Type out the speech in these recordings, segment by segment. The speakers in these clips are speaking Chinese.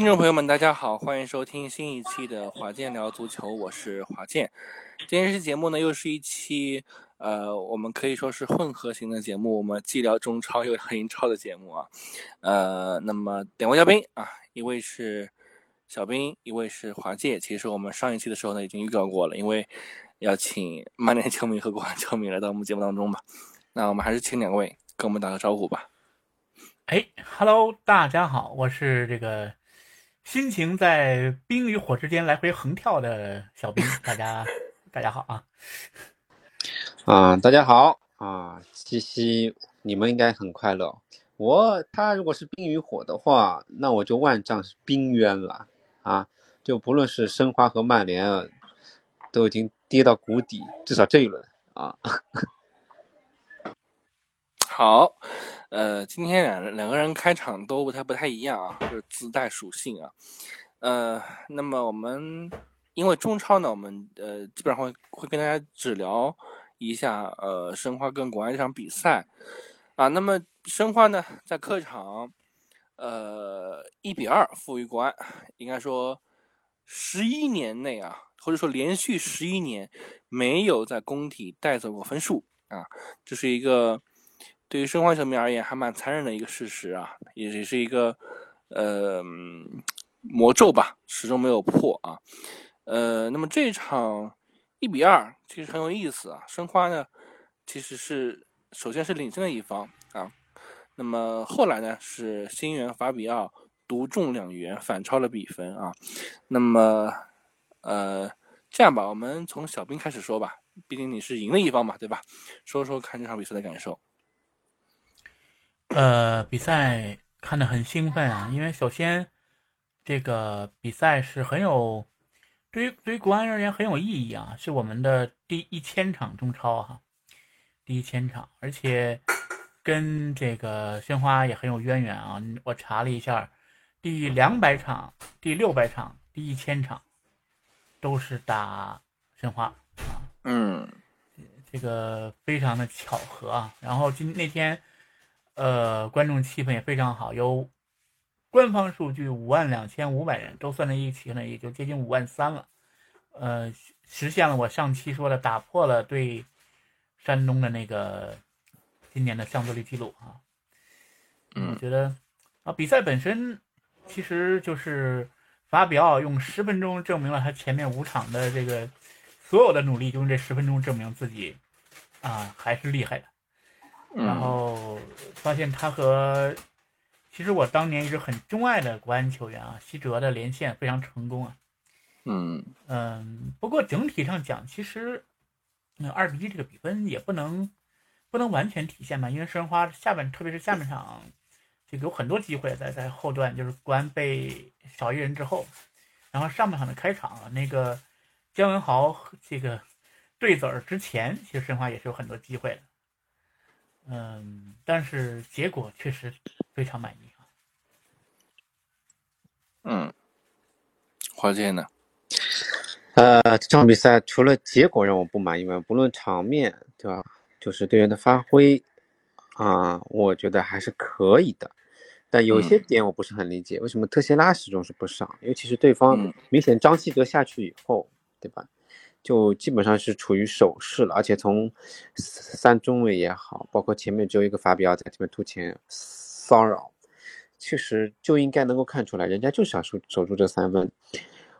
听众朋友们，大家好，欢迎收听新一期的华健聊足球，我是华健。今天这期节目呢，又是一期呃，我们可以说是混合型的节目，我们既聊中超又聊英超的节目啊。呃，那么两位嘉宾啊，一位是小兵，一位是华健。其实我们上一期的时候呢，已经预告过了，因为要请曼联球迷和国安球迷来到我们节目当中嘛。那我们还是请两位跟我们打个招呼吧。哎，Hello，大家好，我是这个心情在冰与火之间来回横跳的小兵，大家大家好啊！啊，大家好啊！七夕你们应该很快乐，我他如果是冰与火的话，那我就万丈冰渊了啊！就不论是申花和曼联，都已经跌到谷底，至少这一轮啊。好。呃，今天两两个人开场都不太不太一样啊，就是自带属性啊。呃，那么我们因为中超呢，我们呃基本上会会跟大家只聊一下呃申花跟国安这场比赛啊。那么申花呢在客场呃一比二负于国安，应该说十一年内啊，或者说连续十一年没有在工体带走过分数啊，这是一个。对于申花球迷而言，还蛮残忍的一个事实啊，也也是一个呃魔咒吧，始终没有破啊。呃，那么这场一比二其实很有意思啊。申花呢，其实是首先是领先的一方啊，那么后来呢是新援法比奥独中两元反超了比分啊。那么呃这样吧，我们从小兵开始说吧，毕竟你是赢的一方嘛，对吧？说说看这场比赛的感受。呃，比赛看得很兴奋啊，因为首先这个比赛是很有对于对于国安而言很有意义啊，是我们的第一千场中超哈，第一千场，而且跟这个申花也很有渊源啊。我查了一下，第两百场、第六百场、第一千场都是打申花啊。嗯，这个非常的巧合啊。然后今那天。呃，观众气氛也非常好，有官方数据五万两千五百人，都算在一起呢，也就接近五万三了。呃，实现了我上期说的，打破了对山东的那个今年的上座率记录啊。嗯，我觉得啊，比赛本身其实就是法比奥用十分钟证明了他前面五场的这个所有的努力，就用这十分钟证明自己啊还是厉害的。然后发现他和其实我当年一直很钟爱的国安球员啊，西哲的连线非常成功啊。嗯嗯，不过整体上讲，其实那二比一这个比分也不能不能完全体现吧，因为申花下半特别是下半场这个有很多机会在在后段，就是国安被少一人之后，然后上半场的开场那个姜文豪这个对子儿之前，其实申花也是有很多机会的。嗯，但是结果确实非常满意啊。嗯，华健呢？呃，这场比赛除了结果让我不满意外，不论场面对吧，就是队员的发挥啊，我觉得还是可以的。但有些点我不是很理解，为什么特谢拉始终是不上？尤其是对方明显张稀哲下去以后，对吧？就基本上是处于守势了，而且从三中卫也好，包括前面只有一个法比奥在这边突前骚扰，确实就应该能够看出来，人家就想守守住这三分。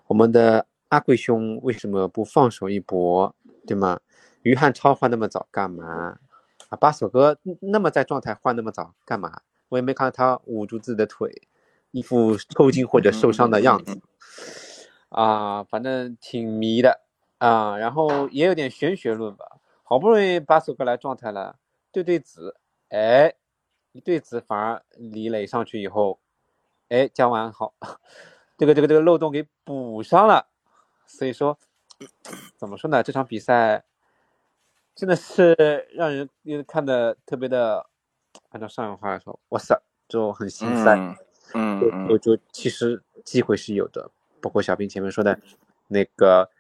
我们的阿贵兄为什么不放手一搏，对吗？于汉超换那么早干嘛？啊，巴索哥那么在状态换那么早干嘛？我也没看到他捂住自己的腿，一副抽筋或者受伤的样子。啊，反正挺迷的。啊，然后也有点玄学论吧。好不容易把索格来状态了，对对子，哎，一对子反而李磊上去以后，哎，姜完好，这个这个这个漏洞给补上了。所以说，怎么说呢？这场比赛真的是让人看的特别的，按照上海话来说，哇塞，就很心塞。嗯，我就其实机会是有的，包括小兵前面说的那个。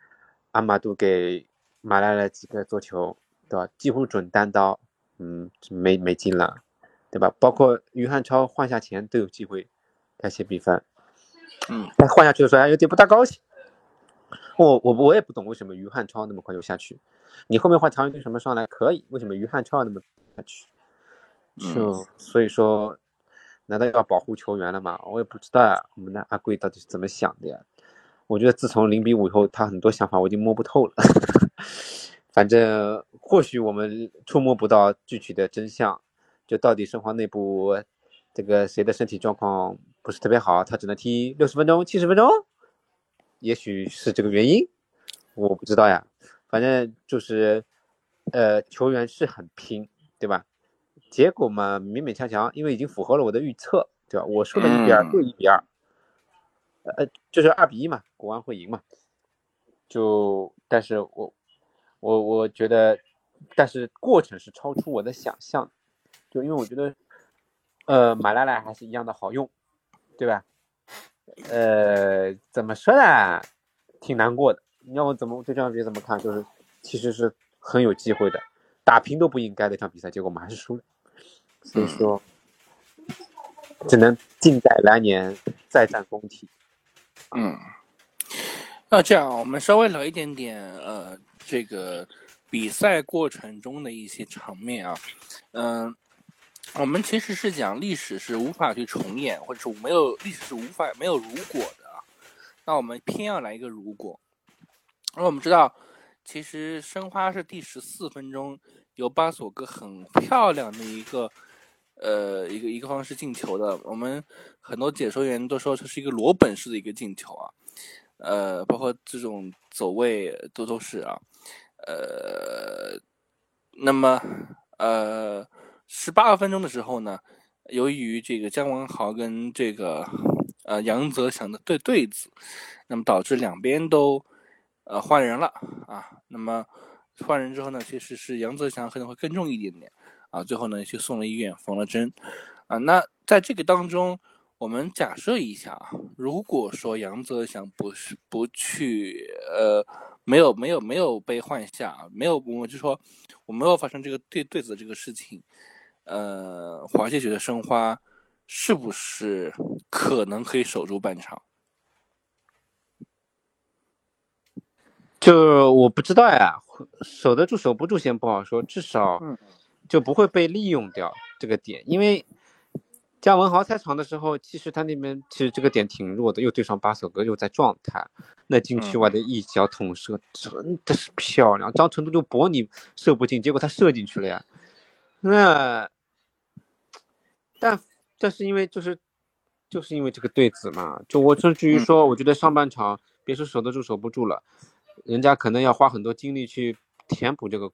阿马杜给马来了几个做球，对吧？几乎准单刀，嗯，没没进了，对吧？包括于汉超换下前都有机会改写比分，嗯，但换下去的时候还有点不大高兴。我我我也不懂为什么于汉超那么快就下去，你后面换常云什么上来可以，为什么于汉超要那么下去？就所以说，难道要保护球员了吗？我也不知道呀，我们的阿贵到底是怎么想的呀？我觉得自从零比五以后，他很多想法我已经摸不透了。反正或许我们触摸不到具体的真相，就到底申花内部这个谁的身体状况不是特别好，他只能踢六十分钟、七十分钟，也许是这个原因，我不知道呀。反正就是，呃，球员是很拼，对吧？结果嘛，勉勉强强，因为已经符合了我的预测，对吧？我说的一比二嗯就一比二，呃，就是二比一嘛，国安会赢嘛。就，但是我我我觉得，但是过程是超出我的想象，就因为我觉得，呃，马拉莱还是一样的好用，对吧？呃，怎么说呢？挺难过的。你要我怎么对这场比赛怎么看？就是其实是很有机会的，打平都不应该的一场比赛，结果我们还是输了。所以说，只能静待来年再战工体。嗯，那这样我们稍微聊一点点呃，这个比赛过程中的一些场面啊，嗯、我们其实是讲历史是无法去重演，或者是没有历史是无法没有如果的，那我们偏要来一个如果。而我们知道，其实申花是第十四分钟由巴索戈很漂亮的一个呃一个一个方式进球的。我们很多解说员都说这是一个罗本式的一个进球啊，呃，包括这种走位都都是啊，呃，那么呃十八分钟的时候呢，由于这个姜文豪跟这个呃杨泽祥的对对子，那么导致两边都。呃，换人了啊，那么换人之后呢，其实是杨泽祥可能会更重一点点啊，最后呢去送了医院缝了针啊。那在这个当中，我们假设一下啊，如果说杨泽祥不是不去呃，没有没有没有被换下，没有我就说我没有发生这个对对子这个事情，呃，华界觉得申花是不是可能可以守住半场？就我不知道呀，守得住守不住先不好说，至少嗯就不会被利用掉这个点，因为加文豪开场的时候，其实他那边其实这个点挺弱的，又对上巴索戈，又在状态，那禁区外的一脚捅射真的是漂亮，张成都就搏你射不进，结果他射进去了呀，那但但是因为就是就是因为这个对子嘛，就我甚至于说，我觉得上半场别说守得住守不住了。人家可能要花很多精力去填补这个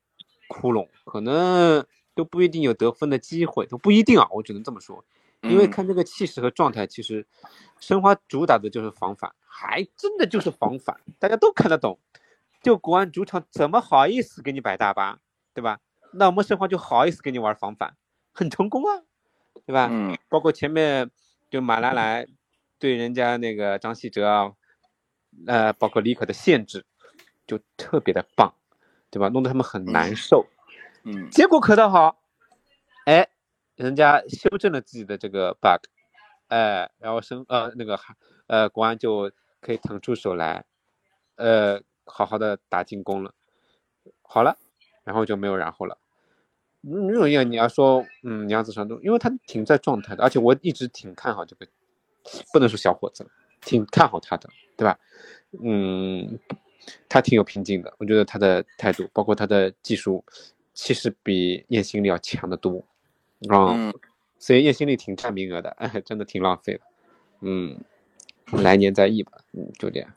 窟窿，可能都不一定有得分的机会，都不一定啊，我只能这么说。因为看这个气势和状态，其实申花主打的就是防反，还真的就是防反，大家都看得懂。就国安主场怎么好意思给你摆大巴，对吧？那我们申花就好意思给你玩防反，很成功啊，对吧？嗯，包括前面就马拉莱对人家那个张稀哲啊，呃，包括李可的限制。就特别的棒，对吧？弄得他们很难受。结果可倒好，哎，人家修正了自己的这个 bug，哎，然后申呃那个呃国安就可以腾出手来，呃，好好的打进攻了。好了，然后就没有然后了。没有要你要说，嗯，杨子成都，因为他挺在状态的，而且我一直挺看好这个，不能说小伙子，挺看好他的，对吧？嗯。他挺有拼劲的，我觉得他的态度，包括他的技术，其实比叶新力要强得多，啊、嗯，所以叶新力挺占名额的，哎，真的挺浪费的，嗯，来年再议吧，嗯，就这样，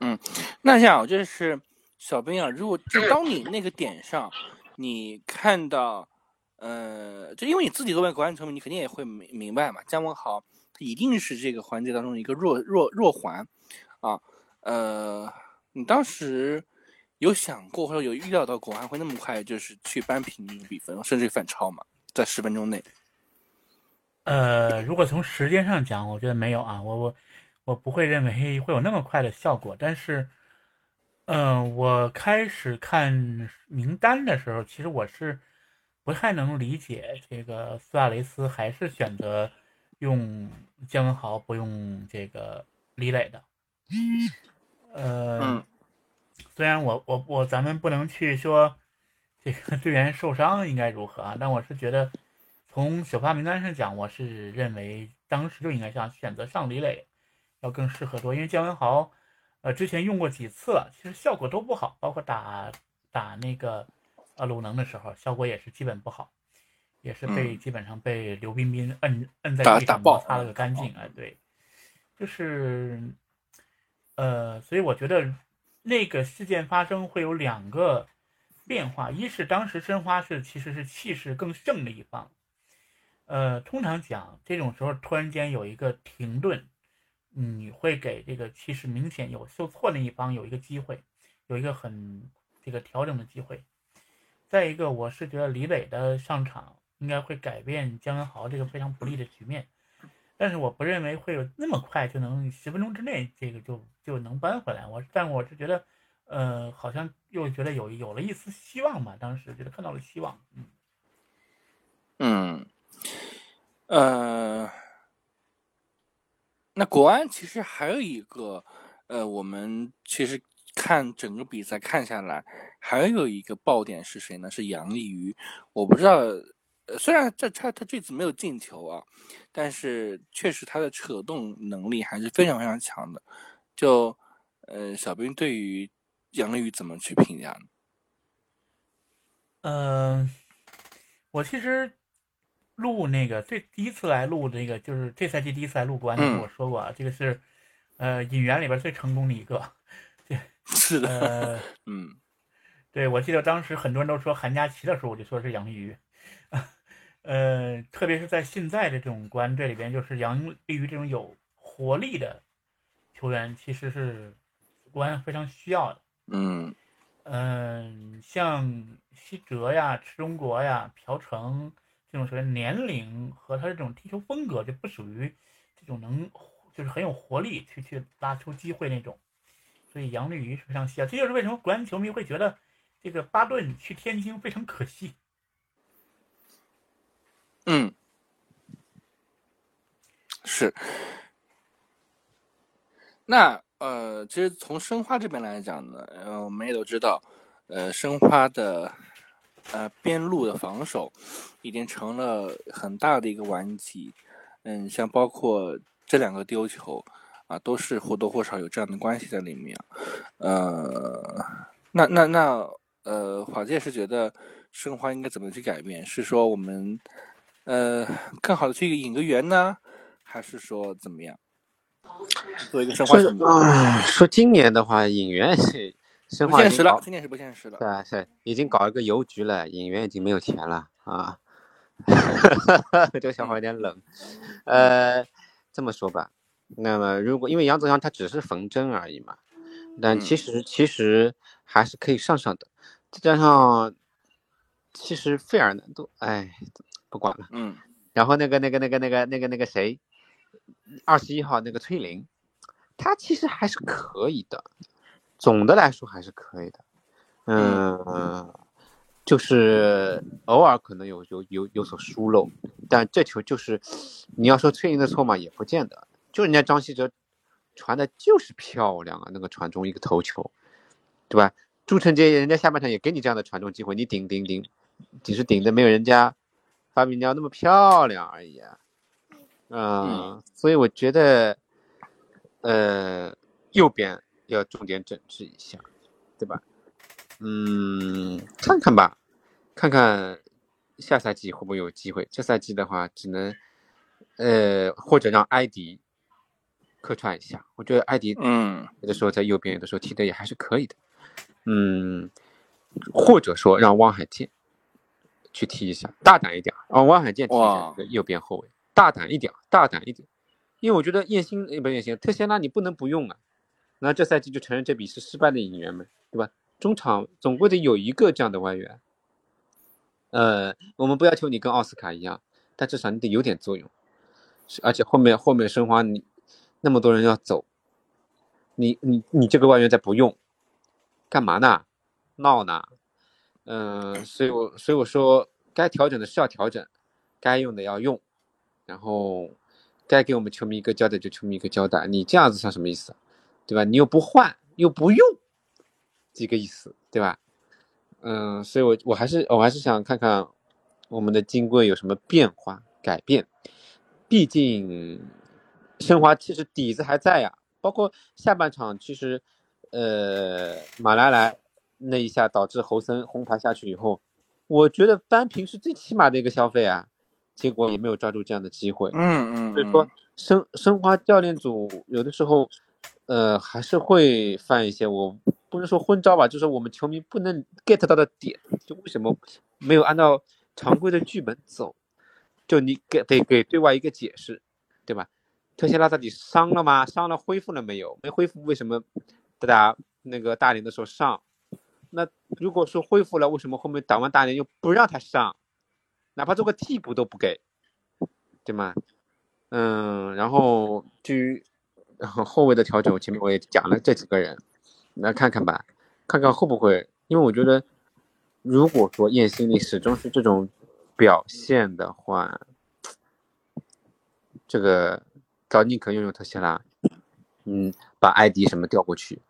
嗯，那这样就是小兵啊，如果就当你那个点上，你看到，呃，就因为你自己作为国安球迷，你肯定也会明明白嘛，姜文豪一定是这个环节当中一个弱弱弱环，啊，呃。你当时有想过或者有预料到国安会那么快就是去扳平这个比分，甚至反超吗？在十分钟内？呃，如果从时间上讲，我觉得没有啊，我我我不会认为会有那么快的效果。但是，嗯、呃，我开始看名单的时候，其实我是不太能理解这个苏亚雷斯还是选择用姜文豪不用这个李磊的。呃，嗯虽然我我我咱们不能去说这个队员受伤应该如何啊，但我是觉得从首发名单上讲，我是认为当时就应该上选择上李磊要更适合多，因为姜文豪呃之前用过几次了，其实效果都不好，包括打打那个呃鲁能的时候，效果也是基本不好，也是被、嗯。基本上被刘彬彬摁摁在地上摩擦了个干净啊，对，就是呃，所以我觉得那个事件发生会有两个变化，一是当时申花是其实是气势更盛的一方，呃，通常讲这种时候突然间有一个停顿，你会给这个气势明显有受挫的一方有一个机会，有一个很这个调整的机会。再一个，我是觉得李磊的上场应该会改变姜文豪这个非常不利的局面，但是我不认为会有那么快就能十分钟之内这个就就能扳回来。我但我是觉得，呃，好像又觉得有有了一丝希望吧，当时觉得看到了希望。嗯，嗯，呃，那国安其实还有一个，呃，我们其实看整个比赛看下来，还有一个爆点是谁呢？是杨丽瑜。我不知道，虽然这他他这次没有进球啊，但是确实他的扯动能力还是非常非常强的。就，呃，小兵对于杨丽瑜怎么去评价呢？呃，我其实录那个最第一次来录这个，就是这赛季第一次来录国安的时候，嗯我说过啊，这个是呃引援里边最成功的一个。对 是的，呃，嗯对，我记得当时很多人都说韩佳琪的时候，我就说是杨丽瑜。呃，特别是在现在的这种国安队里边，就是杨立瑜这种有活力的球员，其实是国安非常需要的。嗯嗯，像西哲呀、池中国呀、朴成这种球员，年龄和他这种踢球风格就不属于这种能就是很有活力去去拉出机会那种，所以杨立瑜是非常需要。这就是为什么国安球迷会觉得这个巴顿去天津非常可惜。嗯，是。那呃，其实从申花这边来讲呢，呃，我们也都知道，呃，申花的呃边路的防守已经成了很大的一个顽疾。嗯，像包括这两个丢球啊，都是或多或少有这样的关系在里面。呃，那那那呃，华界是觉得申花应该怎么去改变？是说我们呃更好的去引个援呢，还是说怎么样？做一个生化选择，啊，说今年的话，引援是申不现实了，今年是不现实了对。啊，是已经搞一个邮局了，引援已经没有钱了啊。这个想法有点冷。呃，这么说吧，那么如果因为杨泽祥他只是缝针而已嘛，但其嗯实其实还是可以上上的。再加上，其实费尔南多，哎，不管了。嗯然后那个那个那个那个那个那个谁，二十一号那个崔林，他其实还是可以的，总的来说还是可以的，嗯，就是偶尔可能有有有有所疏漏，但这球就是你要说崔林的错嘛，也不见得，就人家张稀哲传的就是漂亮啊，那个传中一个头球，对吧？朱晨杰人家下半场也给你这样的传中机会，你顶顶顶，只是顶的没有人家发明鸟那么漂亮而已啊。嗯，所以我觉得，呃，右边要重点整治一下，对吧？嗯，看看吧，看看下赛季会不会有机会。这赛季的话，只能，呃，或者让埃迪客串一下。我觉得埃迪嗯有的时候在右边，有的时候踢的也还是可以的。嗯，或者说让汪海剑去踢一下，大胆一点，啊汪海剑踢一下右边后卫，大胆一点，大胆一点。因为我觉得叶欣呃不是叶欣，特谢拉你不能不用啊。那这赛季就承认这笔是失败的引援嘛，对吧？中场总归得有一个这样的外援。呃，我们不要求你跟奥斯卡一样，但至少你得有点作用。而且后面后面申花你那么多人要走，你你你这个外援再不用，干嘛呢？闹呢？嗯、所以我所以我说该调整的是要调整，该用的要用，然后该给我们球迷一个交代就球迷一个交代，你这样子算什么意思？对吧？你又不换又不用，几个意思，对吧？嗯，所以我我还是我还是想看看我们的金贵有什么变化改变，毕竟申花其实底子还在呀，包括下半场其实呃马来来那一下导致侯森红牌下去以后，我觉得扳平是最起码的一个消费啊。结果也没有抓住这样的机会，嗯嗯，所以说申申花教练组有的时候，呃，还是会犯一些我不能说昏招吧，就是我们球迷不能 get 到的点，就为什么没有按照常规的剧本走，就你给得给对外一个解释，对吧？特谢拉到底伤了吗？伤了恢复了没有？没恢复为什么打那个大连的时候上？那如果说恢复了，为什么后面打完大连又不让他上？哪怕做个替补都不给，对吗？嗯，然后至于后后卫的调整，我前面我也讲了这几个人，来看看吧，看看会不会，因为我觉得，如果说燕心力始终是这种表现的话，这个高宁可用用特谢拉，嗯，把艾迪什么调过去，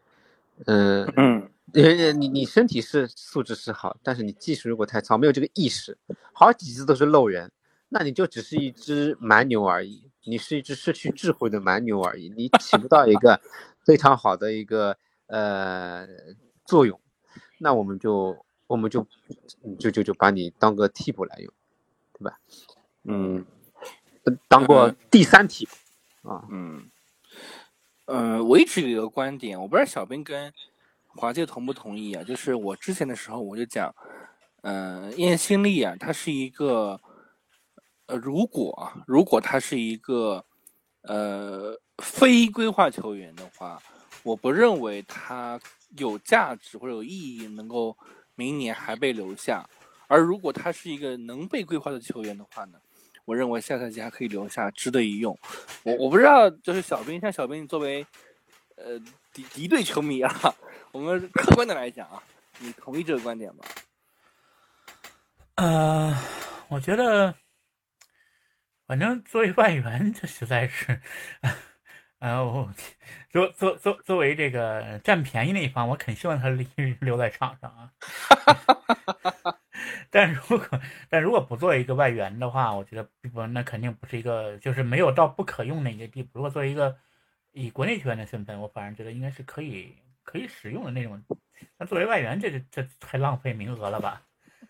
嗯嗯。呃，你你身体是素质是好，但是你技术如果太糙，没有这个意识，好几次都是漏人，那你就只是一只蛮牛而已，你是一只失去智慧的蛮牛而已，你起不到一个 非常好的一个呃作用，那我们就我们就就就就把你当个替补来用，对吧？嗯，当过第三替补啊，嗯，呃，我一直有一个观点，我不知道小兵跟。华界同不同意啊？就是我之前的时候我就讲，嗯，燕新力啊，他是一个，呃，如果如果他是一个，呃，非规划球员的话，我不认为他有价值或者有意义能够明年还被留下。而如果他是一个能被规划的球员的话呢，我认为下赛季还可以留下，值得一用。我我不知道，就是小兵，像小兵作为，呃，敌敌对球迷啊。我们客观的来讲啊，你同意这个观点吗？呃，我觉得，反正作为外援，这实在是，呃，我作作作作为这个占便宜那一方，我肯希望他留 留在场上啊。但如果但如果不作为一个外援的话，我觉得不，那肯定不是一个，就是没有到不可用的一个地步。如果作为一个以国内球员的身份，我反而觉得应该是可以。可以使用的那种，那作为外援，这这这太浪费名额了吧？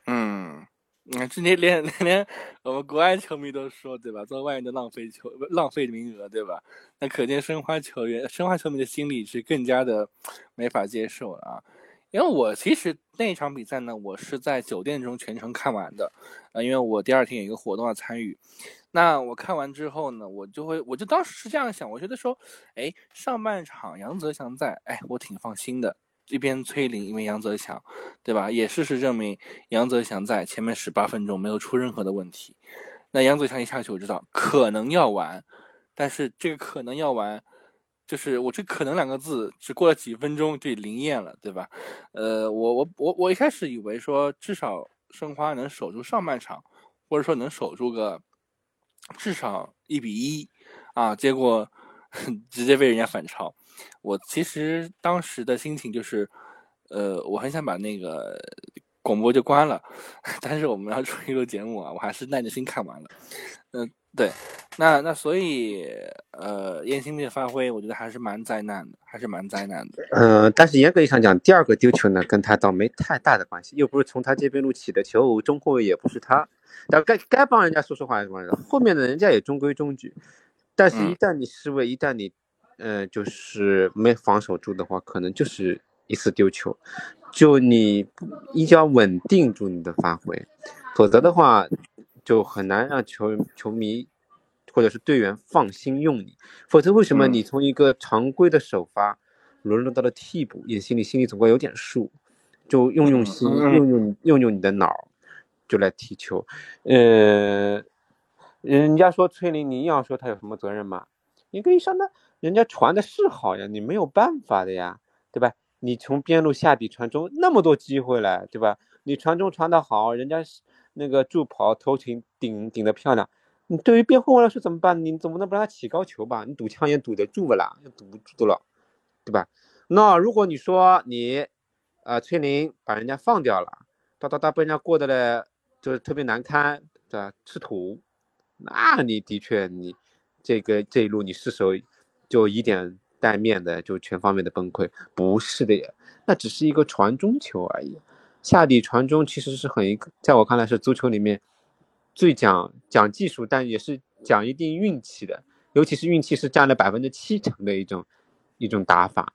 嗯，你看今天连 连我们国外球迷都说，对吧？作为外援的浪费球，浪费名额，对吧？那可见申花球员、申花球迷的心理是更加的没法接受了啊！因为我其实那一场比赛呢，我是在酒店中全程看完的，啊，因为我第二天有一个活动要参与。那我看完之后呢，我就会，我就当时是这样想，我觉得说，哎，上半场杨泽祥在，哎，我挺放心的。一边崔林，一边杨泽祥，对吧？也事实证明，杨泽祥在前面十八分钟没有出任何的问题。那杨泽祥一下去，我知道可能要完，但是这个可能要完，就是我这可能两个字，只过了几分钟就灵验了，对吧？呃，我我我我一开始以为说，至少申花能守住上半场，或者说能守住个。至少一比一啊，结果 直接被人家反超。我其实当时的心情就是，呃，我很想把那个广播就关了，但是我们要出一录节目啊，我还是耐着心看完了。嗯，对，那那所以，呃，燕青的发挥，我觉得还是蛮灾难的，还是蛮灾难的。嗯，但是严格意义上讲，第二个丢球呢，跟他倒没太大的关系，又不是从他这边路起的球，中后卫也不是他。但该该帮人家说说话什么的，后面的人家也中规中矩，但是一旦你失位，一旦你，呃，就是没防守住的话，可能就是一次丢球，就你一定要稳定住你的发挥，否则的话，就很难让球球迷或者是队员放心用你。否则为什么你从一个常规的首发沦落到了替补，也心里心里总归有点数，就用用心，用用用用你的脑。就来踢球，呃，人家说崔林，你硬要说他有什么责任吗？你可以上那，人家传的是好呀，你没有办法的呀，对吧？你从边路下底传中那么多机会来，对吧？你传中传的好，人家那个助跑头顶顶顶的漂亮，你对于边后卫来说怎么办？你总不能帮他起高球吧？你堵枪也堵得住不啦？堵不住的了，对吧？那如果你说你，呃，崔林把人家放掉了，哒哒哒被人家过得嘞，就是特别难堪，对吧？吃土，那你的确你这个这一路你失手就以点带面的就全方面的崩溃，不是的呀，那只是一个传中球而已。下底传中其实是很一个，在我看来是足球里面最讲讲技术，但也是讲一定运气的，尤其是运气是占了百分之七成的一种一种打法。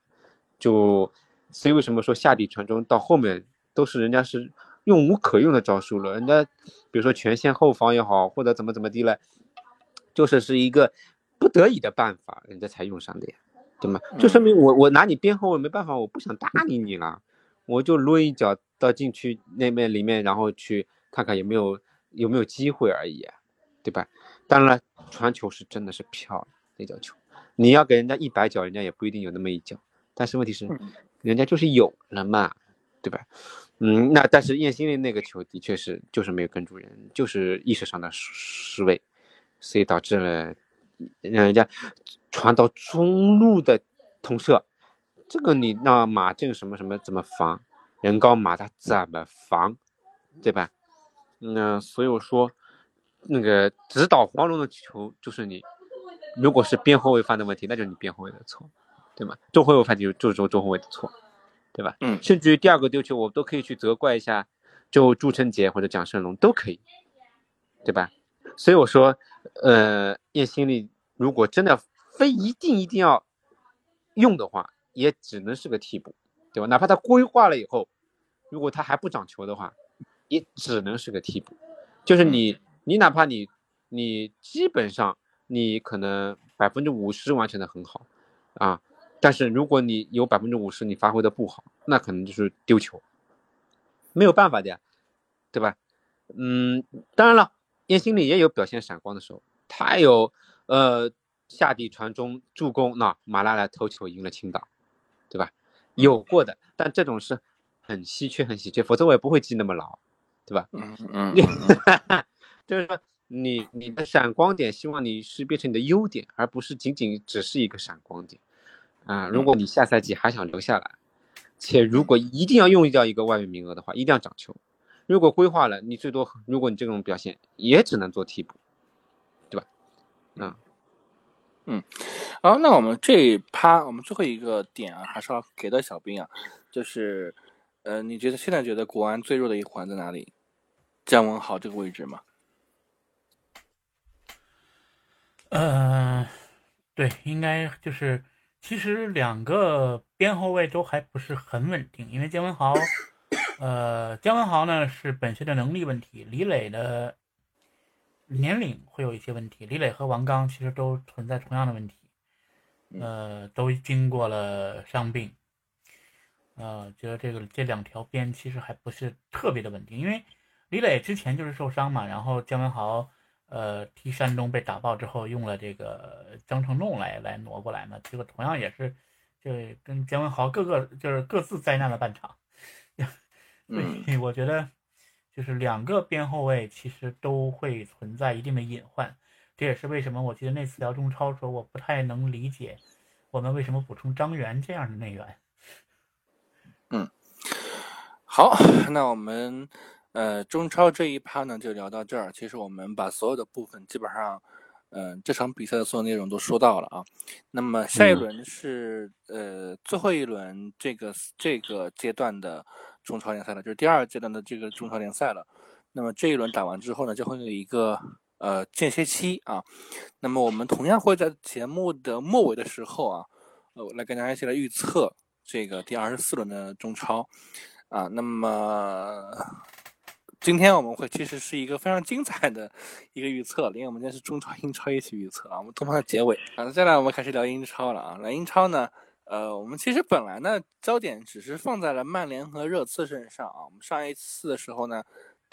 就所以为什么说下底传中到后面都是人家是用无可用的招数了？人家比如说全线后防也好，或者怎么怎么地了，就是是一个不得已的办法，人家才用上的呀，对吗？就说明我我拿你边后卫没办法，我不想搭理你了，我就抡一脚。到禁区那面里面，然后去看看有没有有没有机会而已，对吧？当然了，传球是真的是漂亮那脚球，你要给人家一百脚，人家也不一定有那么一脚。但是问题是，人家就是有了嘛，对吧？嗯，那但是燕兴的那个球的确是就是没有跟住人，就是意识上的失位，所以导致了让人家传到中路的通射，这个你让马正什么什么怎么防？人高马大怎么防，对吧？那所以我说，那个指导黄龙的球就是你，如果是边后卫犯的问题，那就是你边后卫的错，对吗？中后卫犯就就是中中后卫的错，对吧？嗯。甚至于第二个丢球，我都可以去责怪一下，就朱晨杰或者蒋胜龙都可以，对吧？所以我说，呃，叶心力如果真的非一定一定要用的话，也只能是个替补，对吧？哪怕他规划了以后。如果他还不长球的话，也只能是个替补。就是你，你哪怕你，你基本上你可能百分之五十完成的很好，啊，但是如果你有百分之五十你发挥的不好，那可能就是丢球，没有办法的呀，对吧？嗯，当然了，叶心里也有表现闪光的时候，他有呃下底传中助攻，那马拉莱头球赢了青岛？有过的，但这种是。很稀缺，很稀缺，否则我也不会记那么牢，对吧？嗯 嗯，就是说，你你的闪光点，希望你是变成你的优点，而不是仅仅只是一个闪光点啊！如果你下赛季还想留下来，且如果一定要用掉一个外援名额的话，一定要涨球。如果规划了，你最多，如果你这种表现，也只能做替补，对吧？嗯嗯，好，那我们这一趴，我们最后一个点啊，还是要给到小兵啊，就是。呃，你觉得现在觉得国安最弱的一环在哪里？姜文豪这个位置吗？呃，对，应该就是，其实两个边后卫都还不是很稳定，因为姜文豪，呃，姜文豪呢是本身的能力问题，李磊的年龄会有一些问题，李磊和王刚其实都存在同样的问题，呃，都经过了伤病。呃，觉得这个这两条边其实还不是特别的稳定，因为李磊之前就是受伤嘛，然后姜文豪呃踢山东被打爆之后，用了这个张成栋来来挪过来嘛，结果同样也是这跟姜文豪各个就是各自灾难了半场，所以我觉得就是两个边后卫其实都会存在一定的隐患，这也是为什么我记得那次聊中超时候我不太能理解我们为什么补充张元这样的内援。嗯，好，那我们呃中超这一趴呢就聊到这儿。其实我们把所有的部分基本上，嗯，这场比赛的所有内容都说到了啊。那么下一轮是呃最后一轮这个这个阶段的中超联赛了，就是第二阶段的这个中超联赛了。那么这一轮打完之后呢，就会有一个呃间歇期啊。那么我们同样会在节目的末尾的时候啊，呃来跟大家一起来预测。这个第二十四轮的中超，啊，那么今天我们会其实是一个非常精彩的一个预测，因为我们今天是中超、英超一起预测啊。我们通常结尾啊，接下来我们开始聊英超了啊。那英超呢，呃，我们其实本来呢焦点只是放在了曼联和热刺身上啊。我们上一次的时候呢，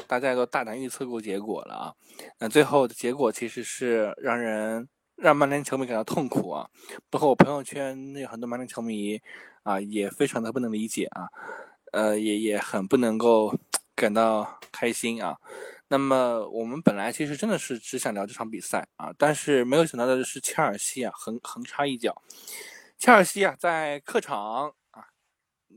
大家都大胆预测过结果了啊。那最后的结果其实是让人。让曼联球迷感到痛苦啊！包括我朋友圈那很多曼联球迷啊，也非常的不能理解啊，呃，也也很不能够感到开心啊。那么我们本来其实真的是只想聊这场比赛啊，但是没有想到的是切尔西啊横横插一脚，切尔西啊在客场啊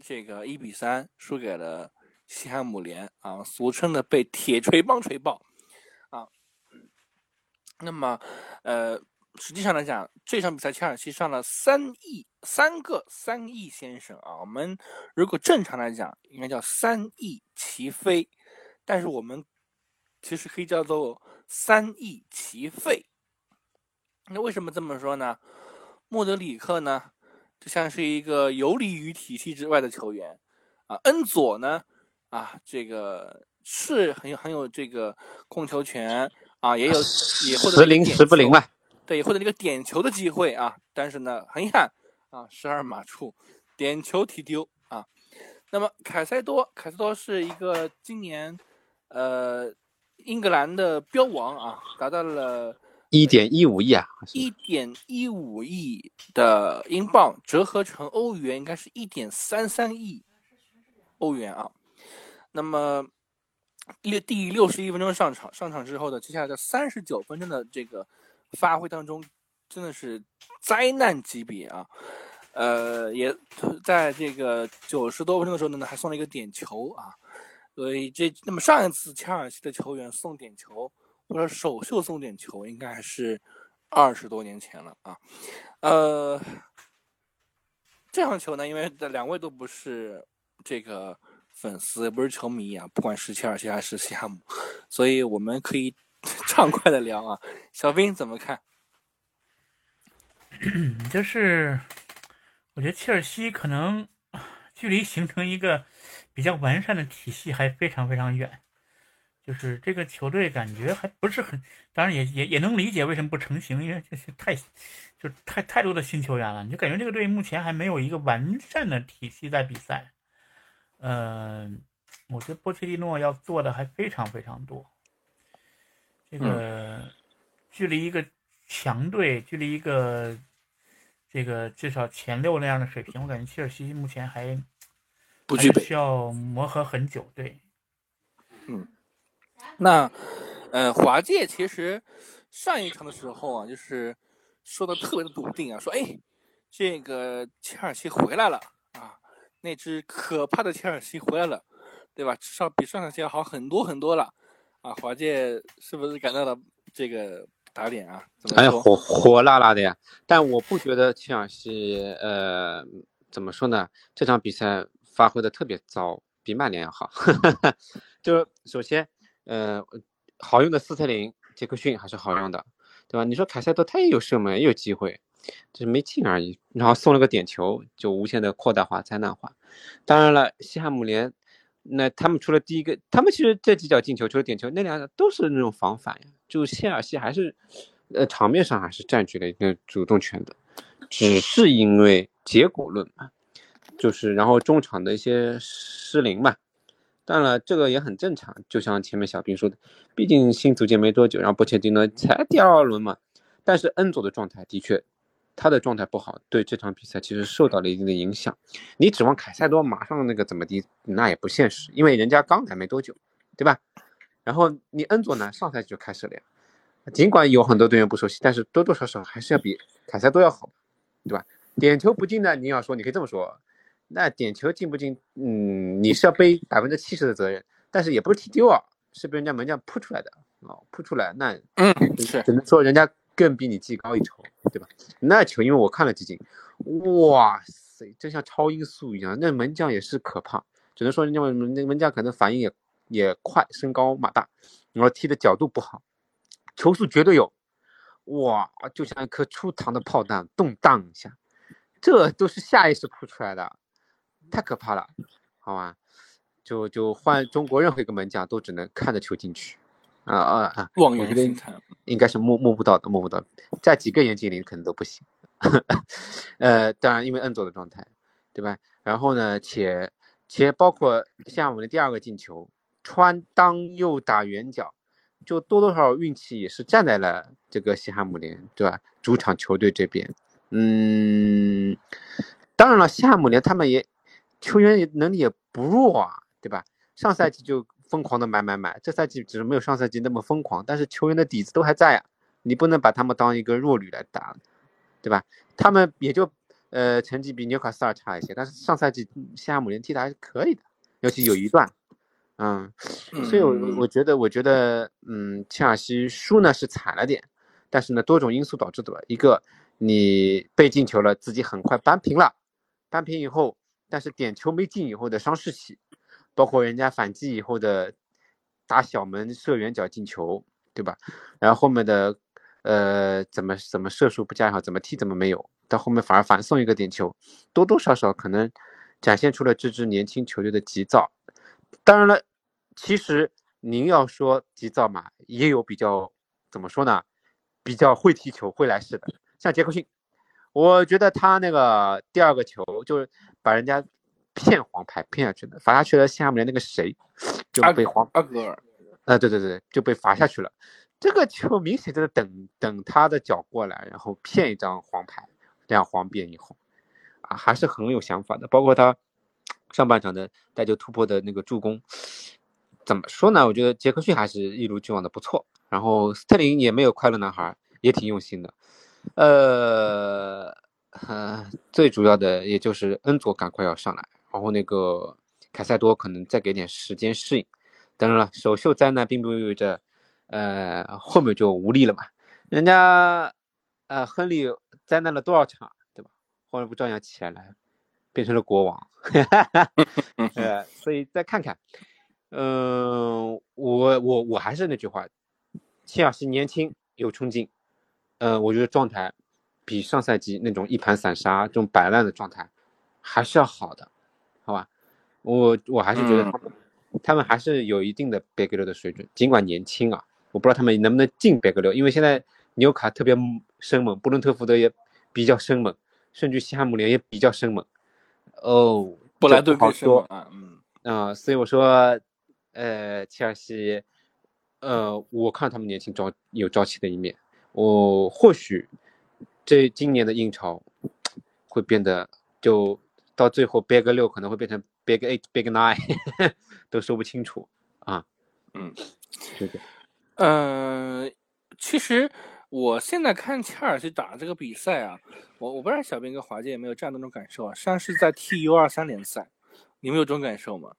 这个一比三输给了西汉姆联啊，俗称的被铁锤帮锤爆啊。那么呃实际上来讲，这场比赛切尔西上了三亿三个三亿先生啊，我们如果正常来讲应该叫三亿齐飞，但是我们。其实可以叫做三亿齐废。那为什么这么说呢？莫德里克呢，就像是一个游离于体系之外的球员啊。恩佐呢，啊，这个是很有很有这个控球权啊，也有也获得时灵时不灵吧？对，获得一个点球的机会啊。但是呢，很遗憾啊，十二码处点球踢丢啊。那么凯塞多，凯塞多是一个今年呃。英格兰的标王啊，达到了一点一五亿啊，一点一五亿的英镑，折合成欧元应该是一点三三亿欧元啊。那么六第六十一分钟上场，上场之后的接下来的三十九分钟的这个发挥当中，真的是灾难级别啊。呃，也在这个九十多分钟的时候呢，还送了一个点球啊。所以这那么上一次切尔西的球员送点球或者首秀送点球，应该还是二十多年前了啊。呃，这场球呢，因为两位都不是这个粉丝，也不是球迷啊，不管是切尔西还是西汉姆，所以我们可以 畅快的聊啊。小兵怎么看？就是我觉得切尔西可能 距离形成一个。比较完善的体系还非常非常远，就是这个球队感觉还不是很，当然也也也能理解为什么不成型，因为这是太就太太多的新球员了，你就感觉这个队目前还没有一个完善的体系在比赛。嗯，我觉得波切蒂诺要做的还非常非常多，这个距离一个强队，距离一个这个至少前六那样的水平，我感觉切尔西目前还。不具备，需要磨合很久。对，嗯，那呃，华界其实上一场的时候啊，就是说的特别的笃定啊，说哎，这个切尔西回来了啊，那只可怕的切尔西回来了，对吧？至少比上场期要好很多很多了啊。华界是不是感到了这个打脸啊？哎，火火辣辣的呀！但我不觉得切尔西，呃，怎么说呢？这场比赛。发挥的特别糟，比曼联要好。就是首先，呃，好用的斯特林、杰克逊还是好用的，对吧？你说凯塞多他也有射门，也有机会，就是没进而已。然后送了个点球，就无限的扩大化、灾难化。当然了，西汉姆联，那他们除了第一个，他们其实这几脚进球除了点球，那两个都是那种防反呀。就切尔西还是，呃，场面上还是占据了一个主动权的，只是因为结果论嘛。就是，然后中场的一些失灵嘛，当然了，这个也很正常。就像前面小兵说的，毕竟新组建没多久，然后波切蒂诺才第二轮嘛。但是恩佐的状态的确，他的状态不好，对这场比赛其实受到了一定的影响。你指望凯塞多马上那个怎么的，那也不现实，因为人家刚来没多久，对吧？然后你恩佐呢，上赛季就开始了呀。尽管有很多队员不熟悉，但是多多少少还是要比凯塞多要好，对吧？点球不进呢，你要说，你可以这么说。那点球进不进，嗯，你是要背百分之七十的责任，但是也不是踢丢啊，是被人家门将扑出来的哦，扑出来，那嗯是，只能说人家更比你技高一筹，对吧？那球因为我看了几景，哇塞，真像超音速一样，那门将也是可怕，只能说人家门那门将可能反应也也快，身高马大，然后踢的角度不好，球速绝对有，哇，就像一颗出膛的炮弹，动荡一下，这都是下意识扑出来的。太可怕了，好吧，就就换中国任何一个门将都只能看着球进去，啊啊啊！望远镜应该是摸摸不到的，摸不到，在几个眼睛里可能都不行。呃，当然因为恩佐的状态，对吧？然后呢，且且包括像我们的第二个进球，穿裆又打圆角，就多多少少运气也是站在了这个西汉姆联，对吧？主场球队这边，嗯，当然了，西汉姆联他们也。球员也能力也不弱啊，对吧？上赛季就疯狂的买买买，这赛季只是没有上赛季那么疯狂，但是球员的底子都还在啊，你不能把他们当一个弱旅来打，对吧？他们也就呃成绩比纽卡斯尔差一些，但是上赛季西汉姆联踢的还是可以的，尤其有一段，嗯，所以我我觉得我觉得嗯，切尔西输呢是惨了点，但是呢多种因素导致的吧，一个你被进球了，自己很快扳平了，扳平以后，但是点球没进以后的伤士气。包括人家反击以后的打小门射远角进球，对吧？然后后面的呃怎么怎么射术不佳也好，怎么踢怎么没有，到后面反而反送一个点球，多多少少可能展现出了这支年轻球队的急躁。当然了，其实您要说急躁嘛，也有比较怎么说呢？比较会踢球、会来事的，像杰克逊，我觉得他那个第二个球就是把人家。骗黄牌骗下去的，罚下去了。下面那个谁就被黄阿格尔，啊，对对对，就被罚下去了。这个球明显就是等等他的脚过来，然后骗一张黄牌，这样黄变一红，啊，还是很有想法的。包括他上半场的带球突破的那个助攻，怎么说呢？我觉得杰克逊还是一如既往的不错。然后斯特林也没有快乐男孩，也挺用心的。呃，最主要的也就是恩佐赶快要上来。然后那个凯塞多可能再给点时间适应。当然了，首秀灾难并不意味着，呃，后面就无力了嘛。人家，呃，亨利灾难了多少场，对吧？后面不照样起来了，变成了国王。呃，所以再看看，嗯，我我我还是那句话，切尔西年轻有冲劲，嗯，我觉得状态比上赛季那种一盘散沙、这种摆烂的状态还是要好的。好吧，我我还是觉得他们，他们还是有一定的贝格六的水准，尽管年轻啊，我不知道他们能不能进贝格六，因为现在纽卡特别生猛，布伦特福德也比较生猛，甚至西汉姆联也比较生猛。哦，布莱顿好说啊，嗯啊，所以我说，呃，切尔西，呃，我看他们年轻朝有朝气的一面，我或许这今年的英超会变得就。到最后，Big 六可能会变成 Big Eight、Big Nine，都说不清楚啊。嗯，对对。嗯，其实我现在看切尔西打这个比赛啊，我我不知道小兵跟华健有没有这样的一种感受啊，像是在踢 U 二三联赛，你们有这种感受吗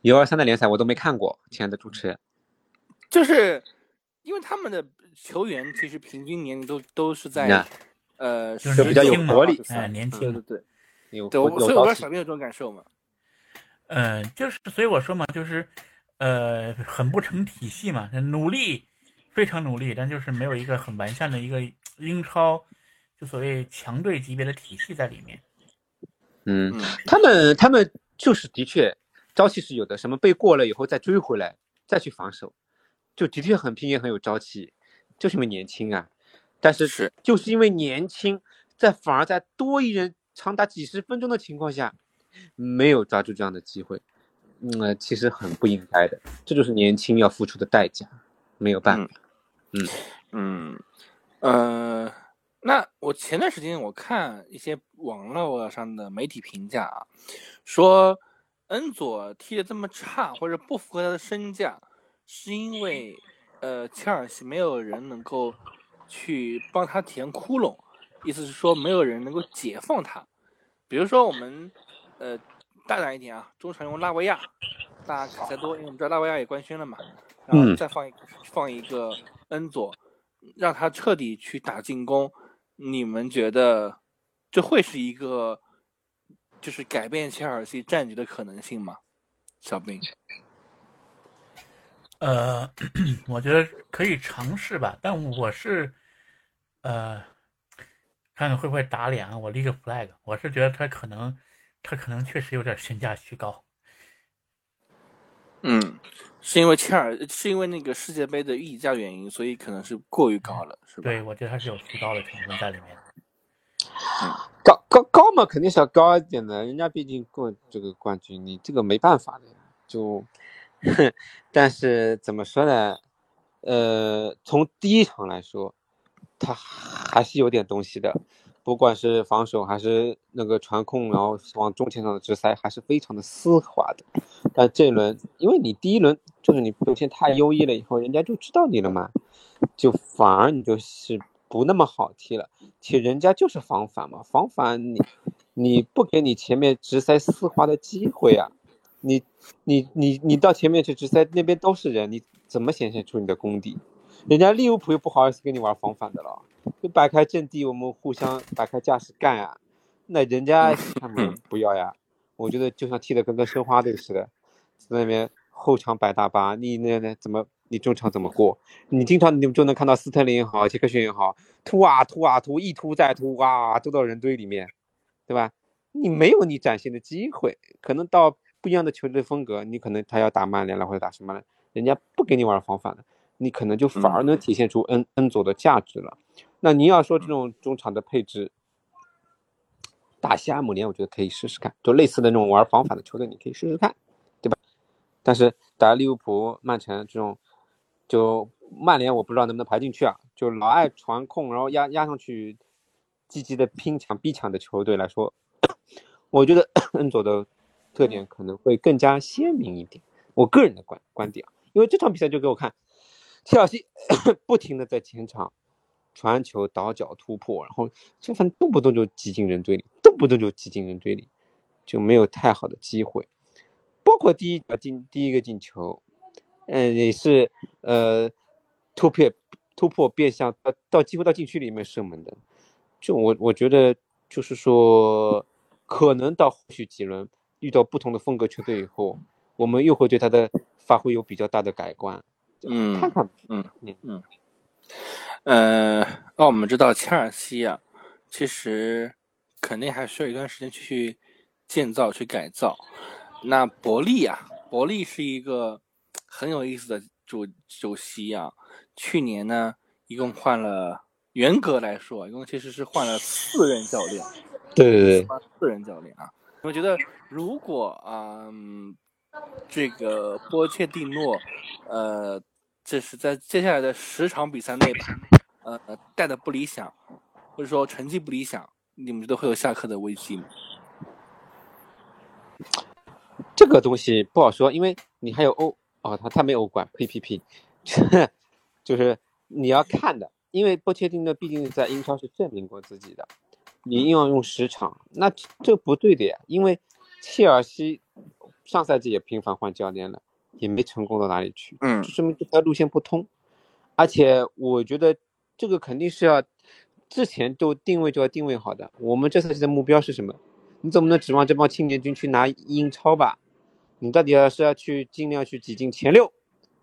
？U 二三的联赛我都没看过，亲爱的主持人。就是因为他们的球员其实平均年龄都都是在呃，就是比较有活力，哎，年轻，对对。有对，所以我不知道小兵有这种感受嘛？嗯，就是所以我说嘛，就是呃，很不成体系嘛，努力非常努力，但就是没有一个很完善的一个英超就所谓强队级别的体系在里面。嗯，他们他们就是的确朝气是有的，什么被过了以后再追回来再去防守，就的确很拼也很有朝气，就是因为年轻啊。但是是就是因为年轻，在反而在多一人。长达几十分钟的情况下，没有抓住这样的机会，嗯，其实很不应该的。这就是年轻要付出的代价，没有办法。嗯嗯呃，那我前段时间我看一些网络上的媒体评价啊，说恩佐踢得这么差或者不符合他的身价，是因为呃切尔西没有人能够去帮他填窟窿，意思是说没有人能够解放他。比如说我们，呃，大胆一点啊，中场用拉维亚，打卡塞多，因为我们知道拉维亚也官宣了嘛，然后再放一放一个恩佐，让他彻底去打进攻，你们觉得这会是一个就是改变切尔西战局的可能性吗？小兵？呃，我觉得可以尝试吧，但我是，呃。看看会不会打脸啊！我立个 flag，我是觉得他可能，他可能确实有点身价虚高。嗯，是因为切尔，是因为那个世界杯的溢价原因，所以可能是过于高了，是吧？对，我觉得他是有虚高的成分在里面。高高高嘛，肯定是要高一点的，人家毕竟过这个冠军，你这个没办法的呀。就，哼 但是怎么说呢？呃，从第一场来说。他还是有点东西的，不管是防守还是那个传控，然后往中前场的直塞，还是非常的丝滑的。但这一轮，因为你第一轮就是你表现太优异了，以后人家就知道你了嘛，就反而你就是不那么好踢了。其实人家就是防反嘛，防反你你不给你前面直塞丝滑的机会啊，你你你你到前面去直塞，那边都是人，你怎么显现出你的功底？人家利物浦又不好意思跟你玩防反的了。就摆开阵地，我们互相摆开架势干呀。那人家他们不要呀。我觉得就像踢的跟个申花队似的，在那边后场摆大巴，你那那怎么你中场怎么过？你经常你就能看到斯特林也好，杰克逊也好，突啊突啊突，一突再突，哇，都到人堆里面，对吧？你没有你展现的机会。可能到不一样的球队风格，你可能他要打曼联了或者打什么了，人家不给你玩防反的，你可能就反而能体现出恩恩佐的价值了。那您要说这种中场的配置，打西汉姆联，我觉得可以试试看，就类似的那种玩防反的球队，你可以试试看，对吧？但是打利物浦、曼城这种，就曼联我不知道能不能排进去啊，就老爱传控，然后压压上去，积极的拼抢逼抢的球队来说，我觉得 恩佐的特点可能会更加鲜明一点。我个人的观观点啊，因为这场比赛就给我看，切尔西 不停的在前场。传球、倒脚、突破，然后就反正动不动就挤进人堆里，动不动就挤进人堆里，就没有太好的机会。包括第一进第一个进球，嗯，也是呃突破突破变向到到几乎到禁区里面射门的。就我我觉得就是说，可能到后续几轮遇到不同的风格球队以后，我们又会对他的发挥有比较大的改观。嗯，看看，嗯嗯嗯。呃，那我们知道切尔西啊，其实肯定还需要一段时间去建造、去改造。那伯利啊，伯利是一个很有意思的主主席啊。去年呢，一共换了，严格来说，一共其实是换了四任教练。对对对，四任教练啊。我觉得，如果啊，这个波切蒂诺，呃。这是在接下来的十场比赛内吧，呃，带的不理想，或者说成绩不理想，你们觉得会有下课的危机吗？这个东西不好说，因为你还有欧哦，他他没欧冠，P P P，就是你要看的，因为波切蒂诺毕竟在英超是证明过自己的，你硬要用十场，那这不对的呀，因为切尔西上赛季也频繁换教练了。也没成功到哪里去，嗯，说明这条路线不通，而且我觉得这个肯定是要之前就定位就要定位好的。我们这赛季的目标是什么？你总不能指望这帮青年军去拿英超吧？你到底要是要去尽量去挤进前六，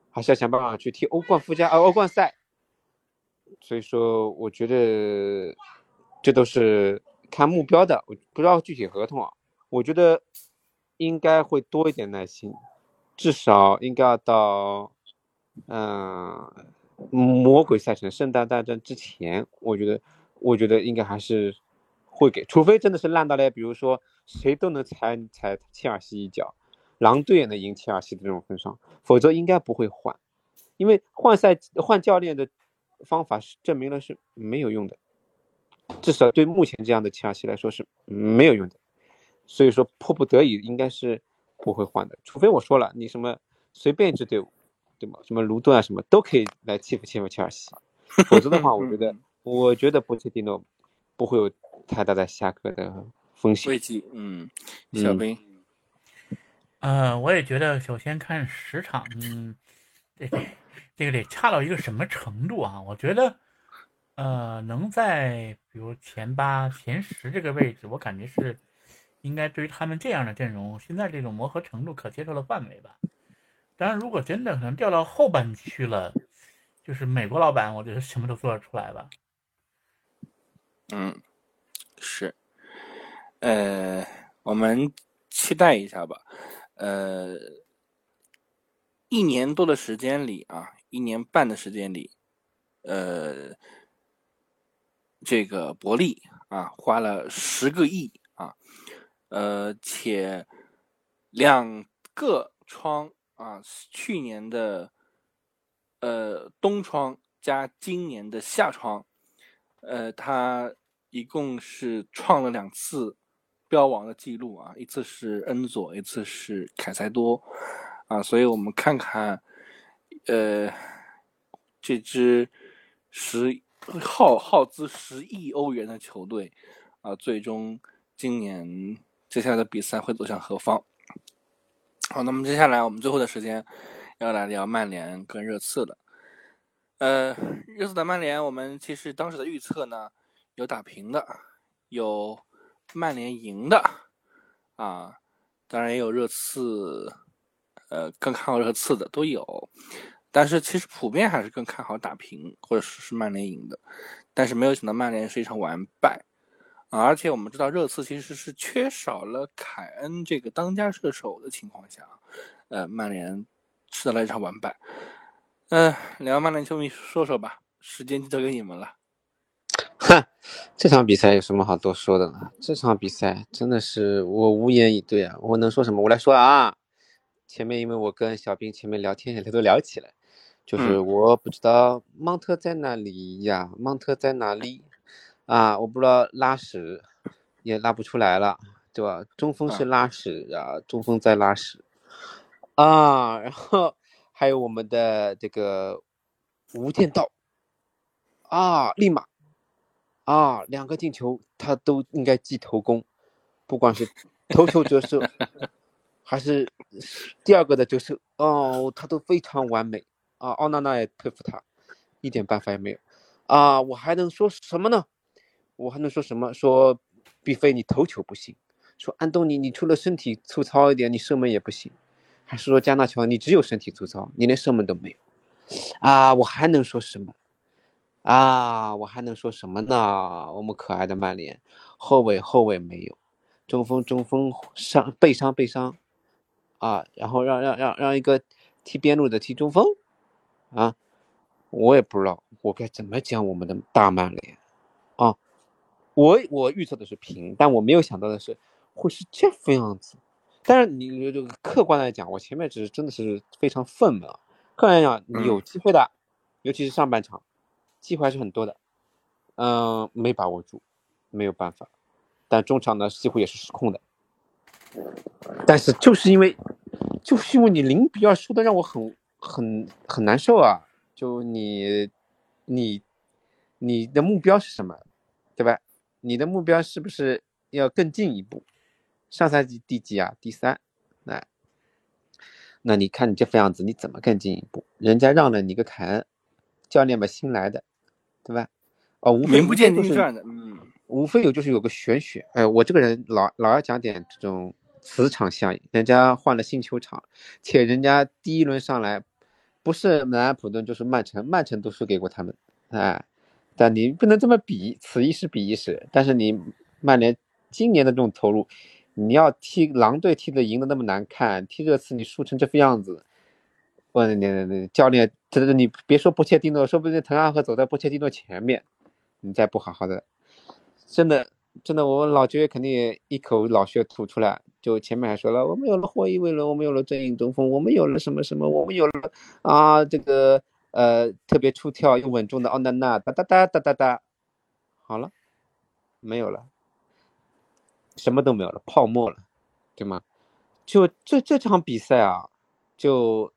还是要想办法去踢欧冠附加呃欧冠赛？所以说，我觉得这都是看目标的，我不知道具体合同啊。我觉得应该会多一点耐心。至少应该要到，嗯，魔鬼赛程圣诞大战之前，我觉得，我觉得应该还是会给，除非真的是烂到了，比如说谁都能踩踩切尔西一脚，狼队也能赢切尔西的这种份上，否则应该不会换，因为换赛换教练的方法是证明了是没有用的，至少对目前这样的切尔西来说是没有用的，所以说迫不得已应该是。不会换的，除非我说了，你什么随便一支队伍，对吗？什么卢顿啊，什么都可以来欺负欺负切尔西，否则的话，我觉得，我觉得波切蒂诺不会有太大的下课的风险。危机，嗯，小兵，呃，我也觉得，首先看十场，嗯，这这个得差到一个什么程度啊？我觉得，呃，能在比如前八、前十这个位置，我感觉是。应该对于他们这样的阵容，现在这种磨合程度可接受的范围吧。当然，如果真的可能掉到后半区了，就是美国老板，我觉得什么都做得出来吧。嗯，是。呃，我们期待一下吧。呃，一年多的时间里啊，一年半的时间里，呃，这个伯利啊，花了十个亿啊。呃，且两个窗啊，去年的呃冬窗加今年的夏窗，呃，他一共是创了两次标王的记录啊，一次是恩佐，一次是凯塞多啊，所以我们看看，呃，这只十耗耗资十亿欧元的球队啊，最终今年接下来的比赛会走向何方？好，那么接下来我们最后的时间要来聊曼联跟热刺了。呃，热刺的曼联，我们其实当时的预测呢，有打平的，有曼联赢的，啊，当然也有热刺，呃，更看好热刺的都有，但是其实普遍还是更看好打平或者是曼联赢的，但是没有想到曼联是一场完败。啊，而且我们知道热刺其实是缺少了凯恩这个当家射手的情况下，呃，曼联吃到了一场完败。嗯，聊曼联球迷说说吧，时间就交给你们了。哼，这场比赛有什么好多说的呢？这场比赛真的是我无言以对啊！我能说什么？我来说啊，前面因为我跟小兵前面聊天，他都聊起来，就是我不知道蒙特在哪里呀？蒙特在哪里？啊，我不知道拉屎也拉不出来了，对吧？中锋是拉屎啊，中锋在拉屎啊，然后还有我们的这个无间道啊，立马啊，两个进球他都应该记头功，不管是头球折射还是第二个的折射，哦，他都非常完美啊，奥纳纳也佩服他，一点办法也没有啊，我还能说什么呢？我还能说什么？说，毕飞你头球不行，说安东尼你除了身体粗糙一点，你射门也不行，还是说加纳乔你只有身体粗糙，你连射门都没有，啊，我还能说什么？啊，我还能说什么呢？我们可爱的曼联后卫后卫没有，中锋中锋伤背伤背伤，啊，然后让让让让一个踢边路的踢中锋，啊，我也不知道我该怎么讲我们的大曼联，啊。我我预测的是平，但我没有想到的是会是这副样子。但是你这个客观来讲，我前面只是真的是非常愤懑。客观来讲，有机会的，尤其是上半场，机会还是很多的。嗯，没把握住，没有办法。但中场呢，几乎也是失控的。但是就是因为，就是因为你零比二输的让我很很很难受啊！就你你你的目标是什么，对吧？你的目标是不是要更进一步？上赛季第几啊？第三。那那你看你这副样子，你怎么更进一步？人家让了你个凯恩，教练嘛新来的，对吧？哦，无名不见经传的，嗯，无非有就是有个玄学。哎，我这个人老老要讲点这种磁场效应。人家换了新球场，且人家第一轮上来不是南安普顿就是曼城，曼城都输给过他们，哎。但你不能这么比，此一时彼一时。但是你曼联今年的这种投入，你要踢狼队踢的赢的那么难看，踢热刺你输成这副样子，我你你教练，这这你别说波切蒂诺，说不定滕哈赫走在波切蒂诺前面，你再不好好的，真的真的，我们老爵肯定也一口老血吐出来。就前面还说了，我们有了霍伊维伦，我们有了正印东风，我们有了什么什么，我们有了啊这个。呃，特别出跳又稳重的奥纳纳，哒哒哒哒哒哒，好了，没有了，什么都没有了，泡沫了，对吗？就这这场比赛啊，就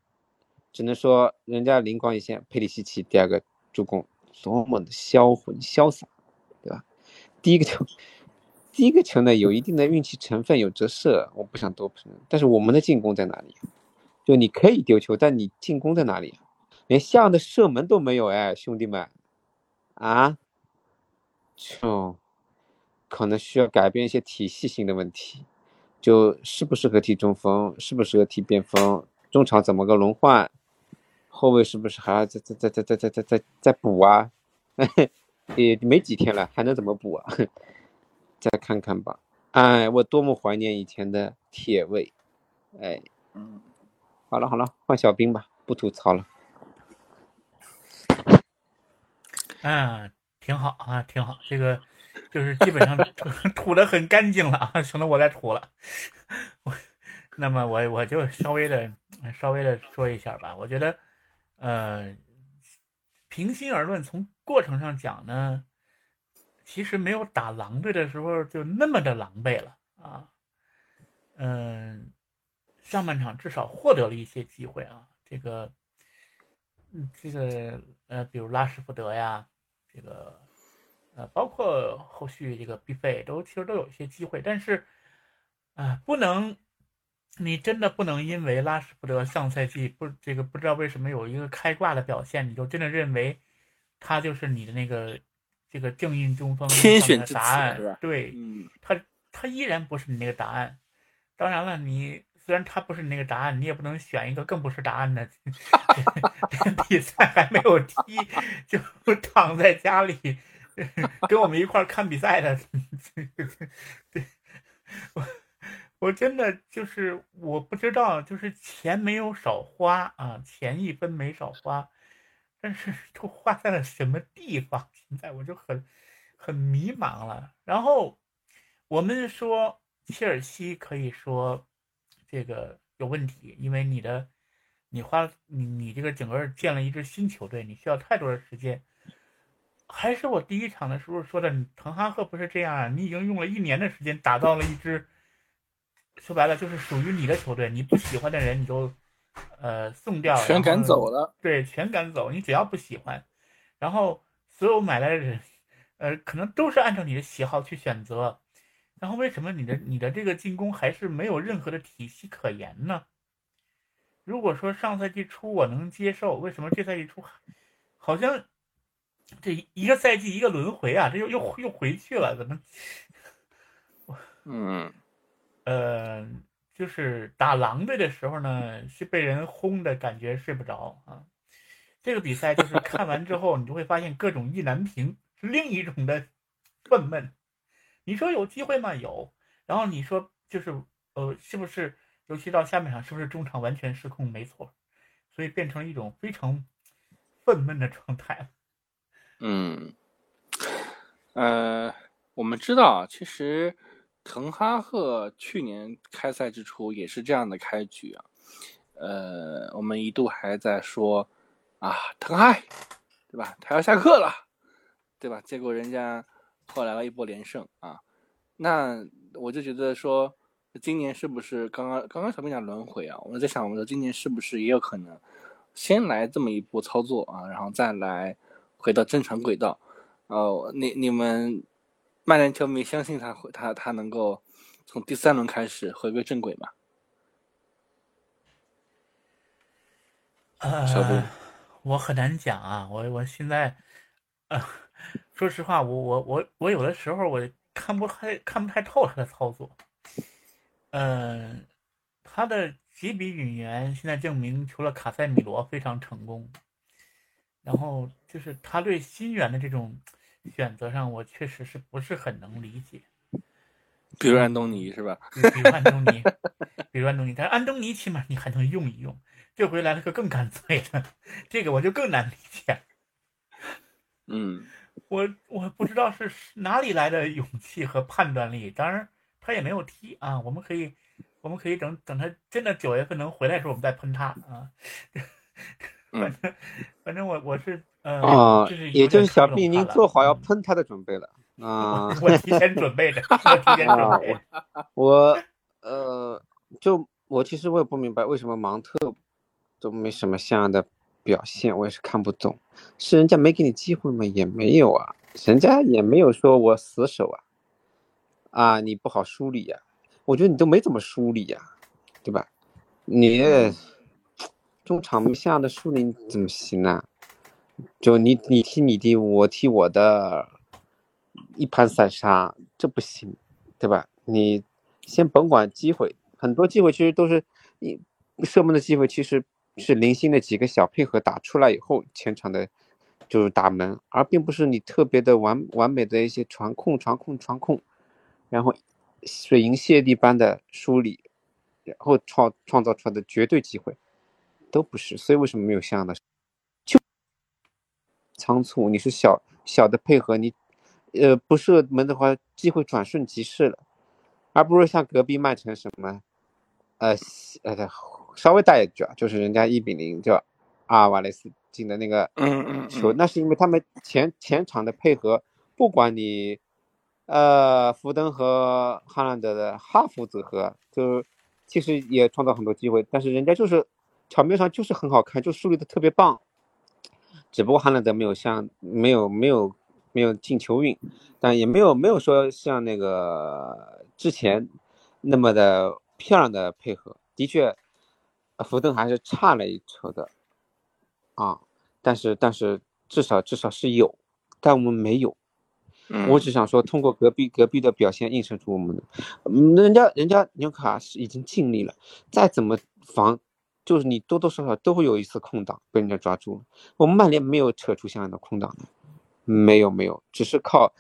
只能说人家灵光一现，佩里西奇第二个助攻多么的销魂潇洒，第一个球，第一个球呢，有一定的运气成分，有折射，我不想多评论。但是我们的进攻在哪里？就你可以丢球，但你进攻在哪里？连像的射门都没有哎，兄弟们，啊，就可能需要改变一些体系性的问题，就适不适合踢中锋，适不适合踢边锋，中场怎么个轮换，后卫是不是还要再再再再再再再再补啊？也没几天了，还能怎么补啊？再看看吧。哎，我多么怀念以前的铁胃，哎，嗯，好了好了，换小兵吧，不吐槽了。嗯，挺好啊，挺好。这个就是基本上吐 的很干净了啊，省得我再吐了。我，那么我我就稍微的稍微的说一下吧。我觉得，呃，平心而论，从过程上讲呢，其实没有打狼队的时候就那么的狼狈了啊。嗯，上半场至少获得了一些机会啊，这个，嗯，这个呃，比如拉什福德呀，这个呃，包括后续这个 B 费都其实都有一些机会，但是啊，不能，你真的不能因为拉什福德上赛季不这个不知道为什么有一个开挂的表现，你就真的认为他就是你的那个这个正印中锋天选之答案？对，嗯他他依然不是你那个答案。当然了，你虽然他不是你那个答案，你也不能选一个更不是答案的。比赛还没有踢，就躺在家里跟我们一块儿看比赛的。对，我真的就是我不知道，就是钱没有少花啊，钱一分没少花，但是都花在了什么地方？现在我就很很迷茫了。然后我们说。切尔西可以说这个有问题，因为你的你花你你这个整个建了一支新球队，你需要太多的时间。还是我第一场的时候说的，滕哈赫不是这样啊，你已经用了一年的时间打造了一支，说白了就是属于你的球队，你不喜欢的人你就呃送掉，全赶走了，对，全赶走，你只要不喜欢，然后所有买来的人，呃，可能都是按照你的喜好去选择。然后为什么你的你的这个进攻还是没有任何的体系可言呢？如果说上赛季初我能接受，为什么这赛季初好像这一个赛季一个轮回啊，这又又又回去了？怎么？嗯，呃，就是打狼队的时候呢，是被人轰的感觉睡不着啊。这个比赛就是看完之后，你就会发现各种意难平，是另一种的愤懑。你说有机会吗？有。然后你说就是，呃，是不是？尤其到下半场，是不是中场完全失控？没错，所以变成一种非常愤懑的状态。嗯，呃，我们知道，其实滕哈赫去年开赛之初也是这样的开局啊。呃，我们一度还在说啊，滕哈，对吧？他要下课了，对吧？结果人家。后来了一波连胜啊，那我就觉得说，今年是不是刚刚刚刚小兵讲轮回啊？我在想，我说今年是不是也有可能先来这么一波操作啊，然后再来回到正常轨道？哦，你你们曼联球迷相信他会他他能够从第三轮开始回归正轨吗？呃，我很难讲啊，我我现在呃。说实话，我我我我有的时候我看不太看不太透他的操作。嗯，他的几笔引援现在证明，除了卡塞米罗非常成功，然后就是他对新援的这种选择上，我确实是不是很能理解。比如安东尼是吧？比如安东尼，比如安东尼，但是安东尼起码你还能用一用。这回来了个更干脆的，这个我就更难理解。嗯。我我不知道是哪里来的勇气和判断力，当然他也没有踢啊。我们可以，我们可以等等他真的九月份能回来的时候，我们再喷他啊。反正 反正我我是呃啊，也就是小毕，您做好要喷他的准备了 啊。我提前准备的，我提前准备。我呃，就我其实我也不明白为什么芒特都没什么像样的。表现我也是看不懂，是人家没给你机会吗？也没有啊，人家也没有说我死守啊，啊，你不好梳理呀，我觉得你都没怎么梳理呀，对吧？你中场下的树林怎么行呢？就你你踢你的，我踢我的，一盘散沙，这不行，对吧？你先甭管机会，很多机会其实都是你射门的机会，其实。是零星的几个小配合打出来以后，前场的就是打门，而并不是你特别的完完美的一些传控、传控、传控，然后水银泻地般的梳理，然后创创造出来的绝对机会，都不是。所以为什么没有像样的？就仓促，你是小小的配合，你呃不射门的话，机会转瞬即逝了，而不是像隔壁曼城什么，呃呃。稍微带一句啊，就是人家一比零就阿尔瓦雷斯进的那个球，那是因为他们前前场的配合不管你，呃，福登和哈兰德的哈弗组合，就其实也创造很多机会，但是人家就是场面上就是很好看，就树立的特别棒。只不过哈兰德没有像没有没有没有进球运，但也没有没有说像那个之前那么的漂亮的配合。的确，福登还是差了一筹的啊，但是但是至少至少是有，但我们没有。我只想说，通过隔壁隔壁的表现映射出我们的，嗯，人家人家纽卡是已经尽力了，再怎么防，就是你多多少少都会有一次空档被人家抓住了。我们曼联没有扯出相应的空档来，没有没有，只是靠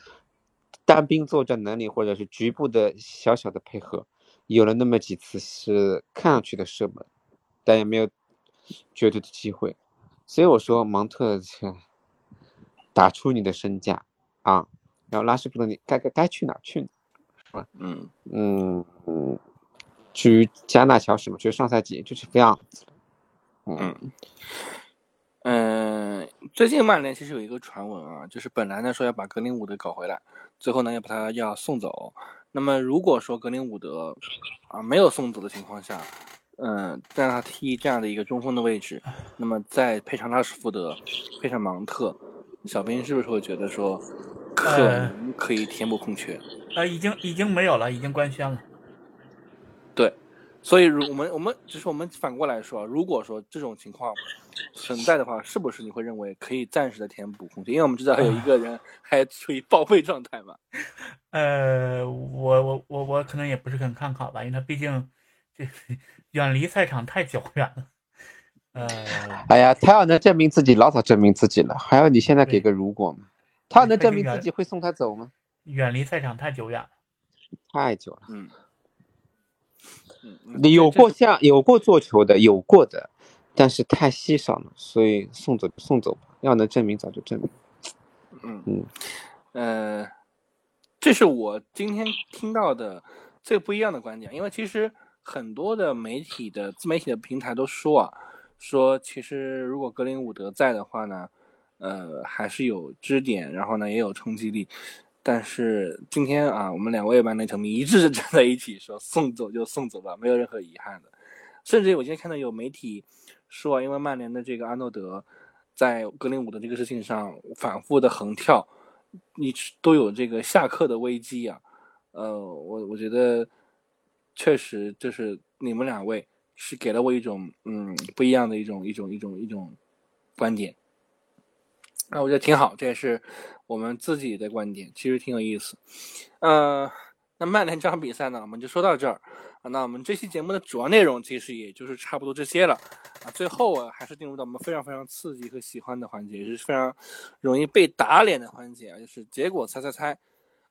单兵作战能力或者是局部的小小的配合，有了那么几次是看上去的射门，但也没有绝对的机会。所以我说，芒特，打出你的身价啊！然后拉什福德，你该该该去哪去哪？是吧？嗯嗯嗯，至于加纳乔什么，就是上赛季就是这样子。嗯嗯，最近曼联其实有一个传闻啊，就是本来呢说要把格林伍德搞回来，最后呢要把他要送走。那么如果说格林伍德啊没有送走的情况下，嗯，让他踢这样的一个中锋的位置，那么再配上拉什福德，配上芒特，小兵是不是会觉得说？可能可以填补空缺，呃，已经已经没有了，已经官宣了。对，所以如我们我们只是我们反过来说，如果说这种情况存在的话，是不是你会认为可以暂时的填补空缺？因为我们知道有一个人还处于报废状态嘛。呃，我我我我可能也不是很看好吧，因为他毕竟这远离赛场太久远了。呃，哎呀，他要能证明自己，老早证明自己了，还要你现在给个如果吗？他能证明自己会送他走吗？远离赛场太久远了，太久了。嗯，你有过下有过做球的，有过的，但是太稀少了，所以送走就送走吧。要能证明，早就证明。嗯嗯呃，这是我今天听到的最不一样的观点，因为其实很多的媒体的自媒体的平台都说啊，说其实如果格林伍德在的话呢。呃，还是有支点，然后呢，也有冲击力。但是今天啊，我们两位曼联球迷一致站在一起说，送走就送走吧，没有任何遗憾的。甚至我今天看到有媒体说，因为曼联的这个阿诺德在格林伍德这个事情上反复的横跳，你都有这个下课的危机啊。呃，我我觉得确实就是你们两位是给了我一种嗯不一样的一种一种一种一种观点。那我觉得挺好，这也是我们自己的观点，其实挺有意思。呃，那曼联这场比赛呢，我们就说到这儿。那我们这期节目的主要内容其实也就是差不多这些了啊。最后啊，还是进入到我们非常非常刺激和喜欢的环节，也是非常容易被打脸的环节啊，就是结果猜猜猜。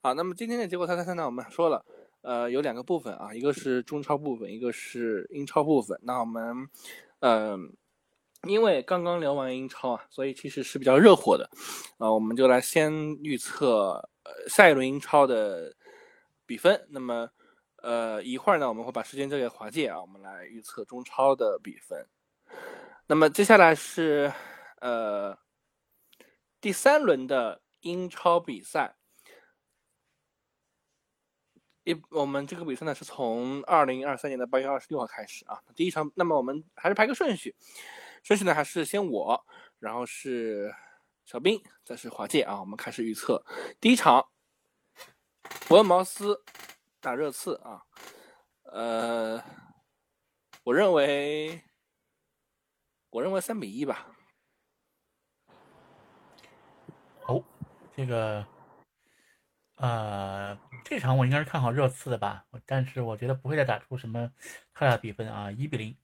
啊，那么今天的结果猜猜猜呢，我们说了，呃，有两个部分啊，一个是中超部分，一个是英超部分。那我们，嗯。因为刚刚聊完英超啊，所以其实是比较热火的，啊，我们就来先预测呃下一轮英超的比分。那么，呃，一会儿呢，我们会把时间交给华界啊，我们来预测中超的比分。那么接下来是呃第三轮的英超比赛，一我们这个比赛呢是从二零二三年的八月二十六号开始啊，第一场，那么我们还是排个顺序。顺序呢，还是先我，然后是小兵，再是华界啊。我们开始预测第一场，伯恩茅斯打热刺啊。呃，我认为，我认为三比一吧。哦，这个，呃，这场我应该是看好热刺的吧？但是我觉得不会再打出什么太大比分啊，一比零。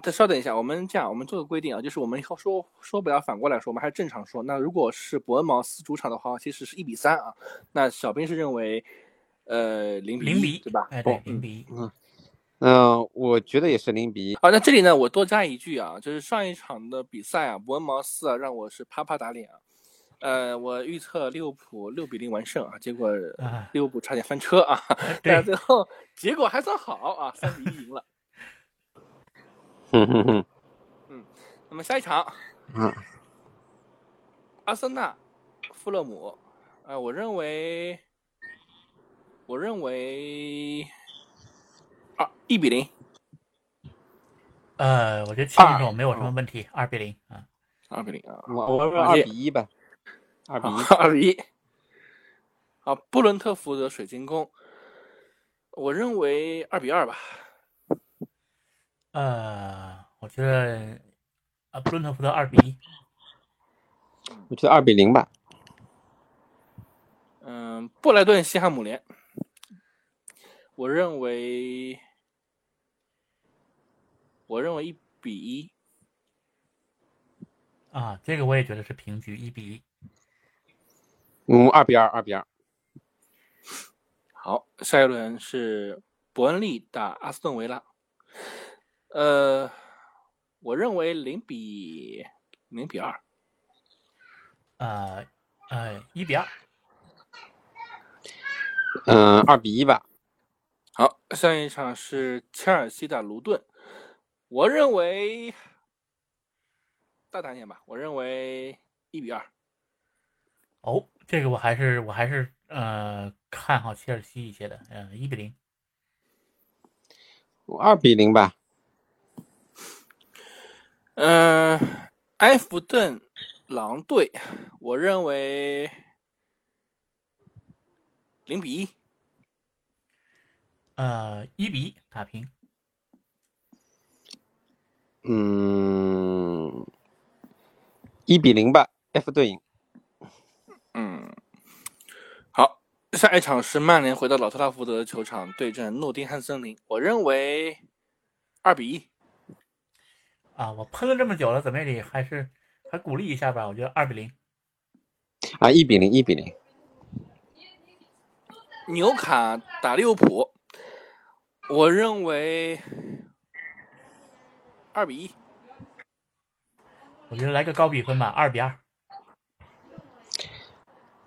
再稍等一下，我们这样，我们做个规定啊，就是我们以后说说不了，反过来说，我们还是正常说。那如果是伯恩茅斯主场的话，其实是一比三啊。那小兵是认为，呃，零比零比对吧？哎，对，零比一。嗯嗯，我觉得也是零比一。好，那这里呢，我多加一句啊，就是上一场的比赛啊，伯恩茅斯啊，让我是啪啪打脸啊。呃，我预测利物浦六比零完胜啊，结果利物浦差点翻车啊，但最后结果还算好啊，三比一赢了。嗯哼哼，嗯，那么下一场，嗯，阿森纳，富勒姆，呃，我认为，我认为二一比零，呃，我觉得庆总没有什么问题，二比零啊，二比零啊，我我说二比一吧，二比一，二比一。啊，布伦特福德水晶宫，我认为二比二吧。呃，我觉得啊，布伦特福德二比一，我觉得二比零吧。嗯，布莱顿西汉姆联，我认为，我认为一比一。啊，这个我也觉得是平局，一比一。嗯，二比二，二比二。好，下一轮是伯恩利打阿斯顿维拉。呃，我认为零比零比二。呃呃，一比二。嗯，二比一吧。好，下一场是切尔西的卢顿。我认为大胆点吧，我认为一比二。哦，这个我还是我还是呃。看好切尔西一些的，嗯，一比零，二比零吧。嗯，埃弗顿狼队，我认为零比一，呃，一比一打平。嗯，一比零吧，埃弗顿赢。嗯。下一场是曼联回到老特拉福德球场对阵诺丁汉森林，我认为二比一。啊，我喷了这么久了，怎么也得还是还鼓励一下吧？我觉得二比零。啊，一比零，一比零。纽卡打利物浦，我认为二比一。我觉得来个高比分吧，二比二。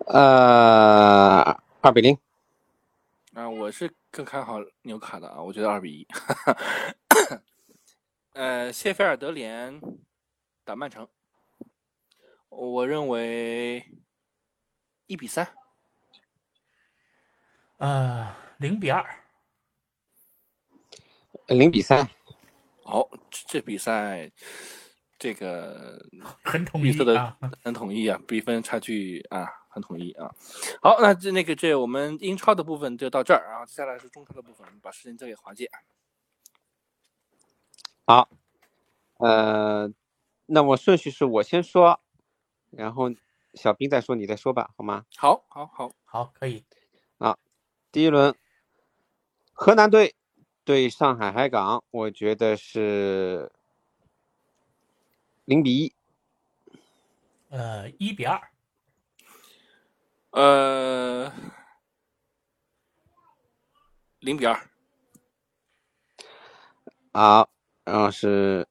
呃。二比零，啊，我是更看好纽卡的啊，我觉得二比一。呃，谢菲尔德联打曼城，我认为一比三。呃，零比二，零比三。好，这比赛这个 很统一的，很统一啊，比分差距啊。很统一啊，好，那这那个这我们英超的部分就到这儿啊，接下来是中超的部分，把时间交给华姐。好，呃，那我顺序是我先说，然后小兵再说，你再说吧，好吗？好，好，好，好，可以。啊，第一轮，河南队对上海海港，我觉得是零比一。呃，一比二。呃，零比二。好，然后是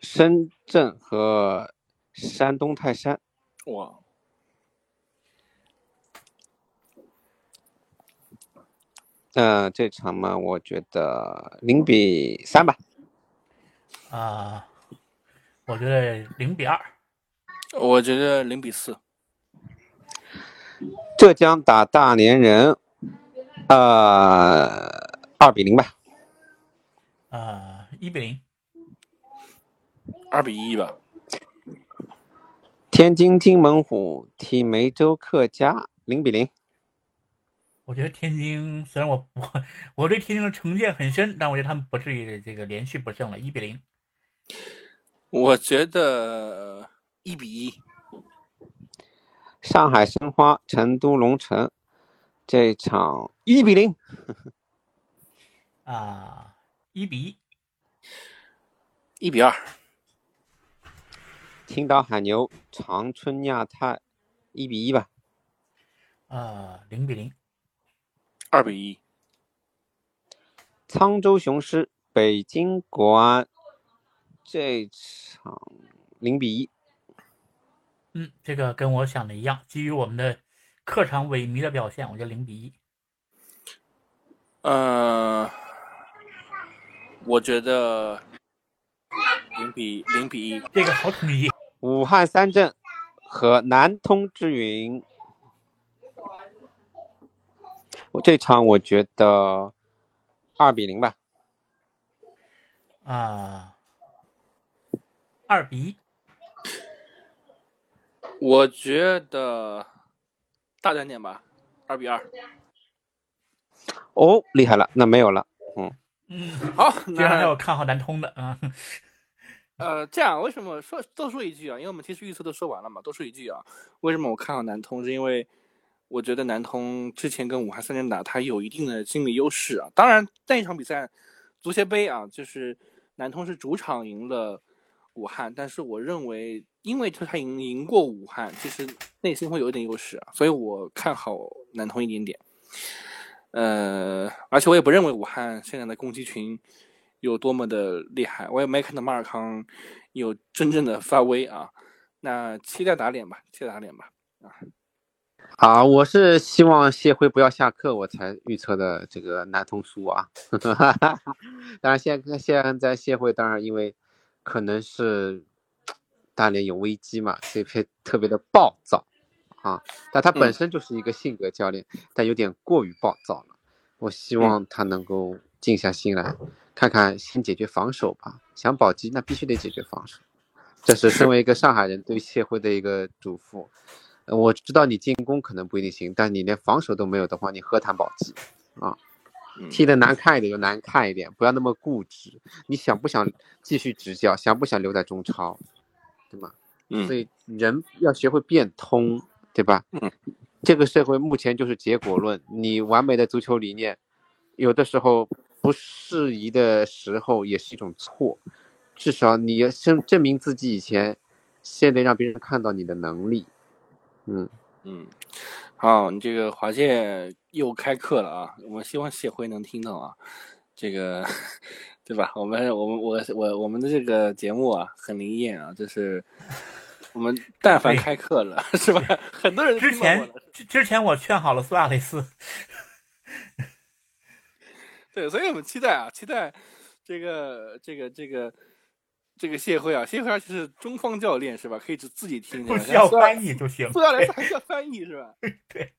深圳和山东泰山。哇。嗯，这场嘛，我觉得零比三吧。啊，我觉得零比二。我觉得零比四。浙江打大连人，呃，二比零吧。啊，一比零。二比一吧。天津津门虎踢梅州客家，零比零。我觉得天津虽然我我 我对天津的成见很深，但我觉得他们不至于这个连续不胜了，一比零。我觉得一比一。上海申花、成都龙城这场一比零，啊，一比一，一比二。青岛海牛、长春亚泰一比一吧。啊，零比零，二比一。沧州雄狮、北京国安这场零比一。嗯，这个跟我想的一样。基于我们的客场萎靡的表现，我觉得零比一。呃，我觉得零比零比一，这个好统一。武汉三镇和南通之云，我这场我觉得二比零吧。啊，二比一。我觉得大胆点吧，二比二。哦，厉害了，那没有了。嗯嗯，好，居然还有看好南通的啊。呃，这样为什么说多说一句啊？因为我们其实预测都说完了嘛，多说一句啊。为什么我看好南通？是因为我觉得南通之前跟武汉三连打，它有一定的心理优势啊。当然，那一场比赛足协杯啊，就是南通是主场赢了武汉，但是我认为，因为他赢赢过武汉，其实内心会有一点优势，所以我看好南通一点点。呃，而且我也不认为武汉现在的攻击群。有多么的厉害，我也没看到马尔康有真正的发威啊。那期待打脸吧，期待打脸吧。啊，啊，我是希望谢辉不要下课，我才预测的这个南通输啊。当然，现在现在谢辉当然因为可能是大连有危机嘛，所以特别的暴躁啊。但他本身就是一个性格教练，但有点过于暴躁了。我希望他能够静下心来。看看先解决防守吧，想保级那必须得解决防守，这是身为一个上海人对谢辉的一个嘱咐。我知道你进攻可能不一定行，但你连防守都没有的话，你何谈保级啊？踢得难看一点就难看一点，不要那么固执。你想不想继续执教？想不想留在中超？对吗？嗯。所以人要学会变通，对吧？嗯。这个社会目前就是结果论，你完美的足球理念，有的时候。不适宜的时候也是一种错，至少你要证证明自己以前，先得让别人看到你的能力。嗯嗯，好，你这个华健又开课了啊！我希望谢辉能听到啊，这个 对吧？我们我们我我我们的这个节目啊，很灵验啊，就是我们但凡开课了，是吧？很多人之前之前我劝好了苏亚雷斯。对，所以我们期待啊，期待这个这个这个这个谢辉啊，谢辉而且是中方教练是吧？可以自自己听，不需要翻译就行。不要来还需要翻译是吧？对。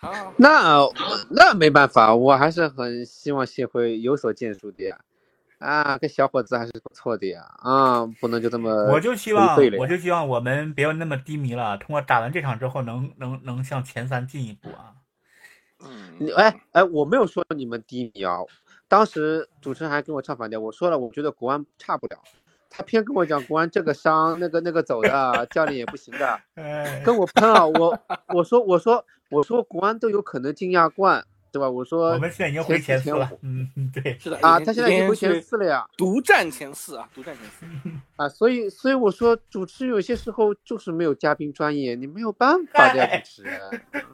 好，那那没办法，我还是很希望谢辉有所建树的呀。啊，这小伙子还是不错的呀。啊，不能就这么。我就希望，我就希望我们不要那么低迷了。通过打完这场之后，能能能向前三进一步啊。你哎哎，我没有说你们低迷啊，当时主持人还跟我唱反调，我说了，我觉得国安差不了，他偏跟我讲国安这个伤那个那个走的，教练也不行的，跟我。喷啊，我我说我说我说国安都有可能进亚冠，对吧？我说我们现在已经回前四了，嗯嗯 对，是的啊，他现在已经回前四了呀，独占前四啊，独占前四。啊，所以所以我说主持有些时候就是没有嘉宾专业，你没有办法的主持人。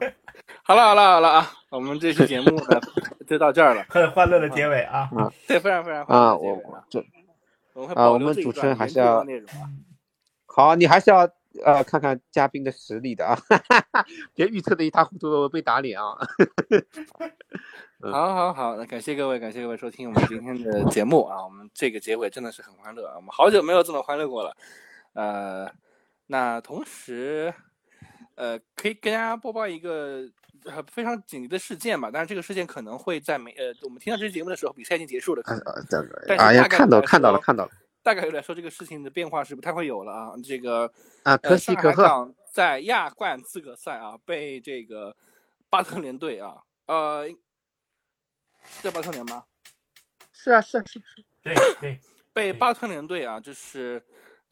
好了好了好了啊，我们这期节目呢就到这儿了，很欢乐的结尾啊，对，非常非常啊，我这啊，我们主持人还是要好，你还是要呃看看嘉宾的实力的啊，别预测的一塌糊涂被打脸啊。好好好，那感谢各位，感谢各位收听我们今天的节目啊，我们这个结尾真的是很欢乐啊，我们好久没有这么欢乐过了，呃，那同时呃可以跟大家播报一个。呃，非常紧急的事件吧，但是这个事件可能会在没呃，我们听到这期节目的时候，比赛已经结束了。呃，呃，哎呀，看到看到了看到了。大概率来说，这个事情的变化是不太会有了啊。这个啊，可喜可贺，在亚冠资格赛啊，被这个巴特联队啊，呃，叫巴特联吗？是啊，是啊是是，对对，被巴特联队啊，就是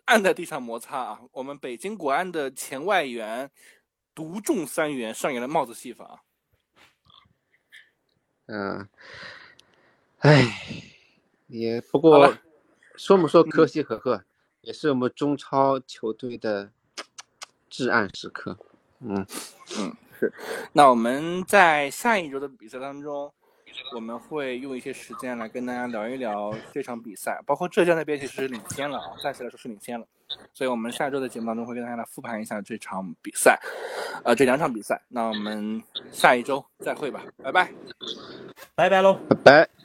按在地上摩擦啊。我们北京国安的前外援。独中三元，上演了帽子戏法。嗯，哎，也不过说不说可喜可贺，也是我们中超球队的至暗时刻。嗯嗯，是。那我们在下一周的比赛当中。我们会用一些时间来跟大家聊一聊这场比赛，包括浙江那边其实领先了啊，暂时来说是领先了，所以我们下周的节目当中会跟大家来复盘一下这场比赛，呃，这两场比赛。那我们下一周再会吧，拜拜，拜拜喽，拜拜。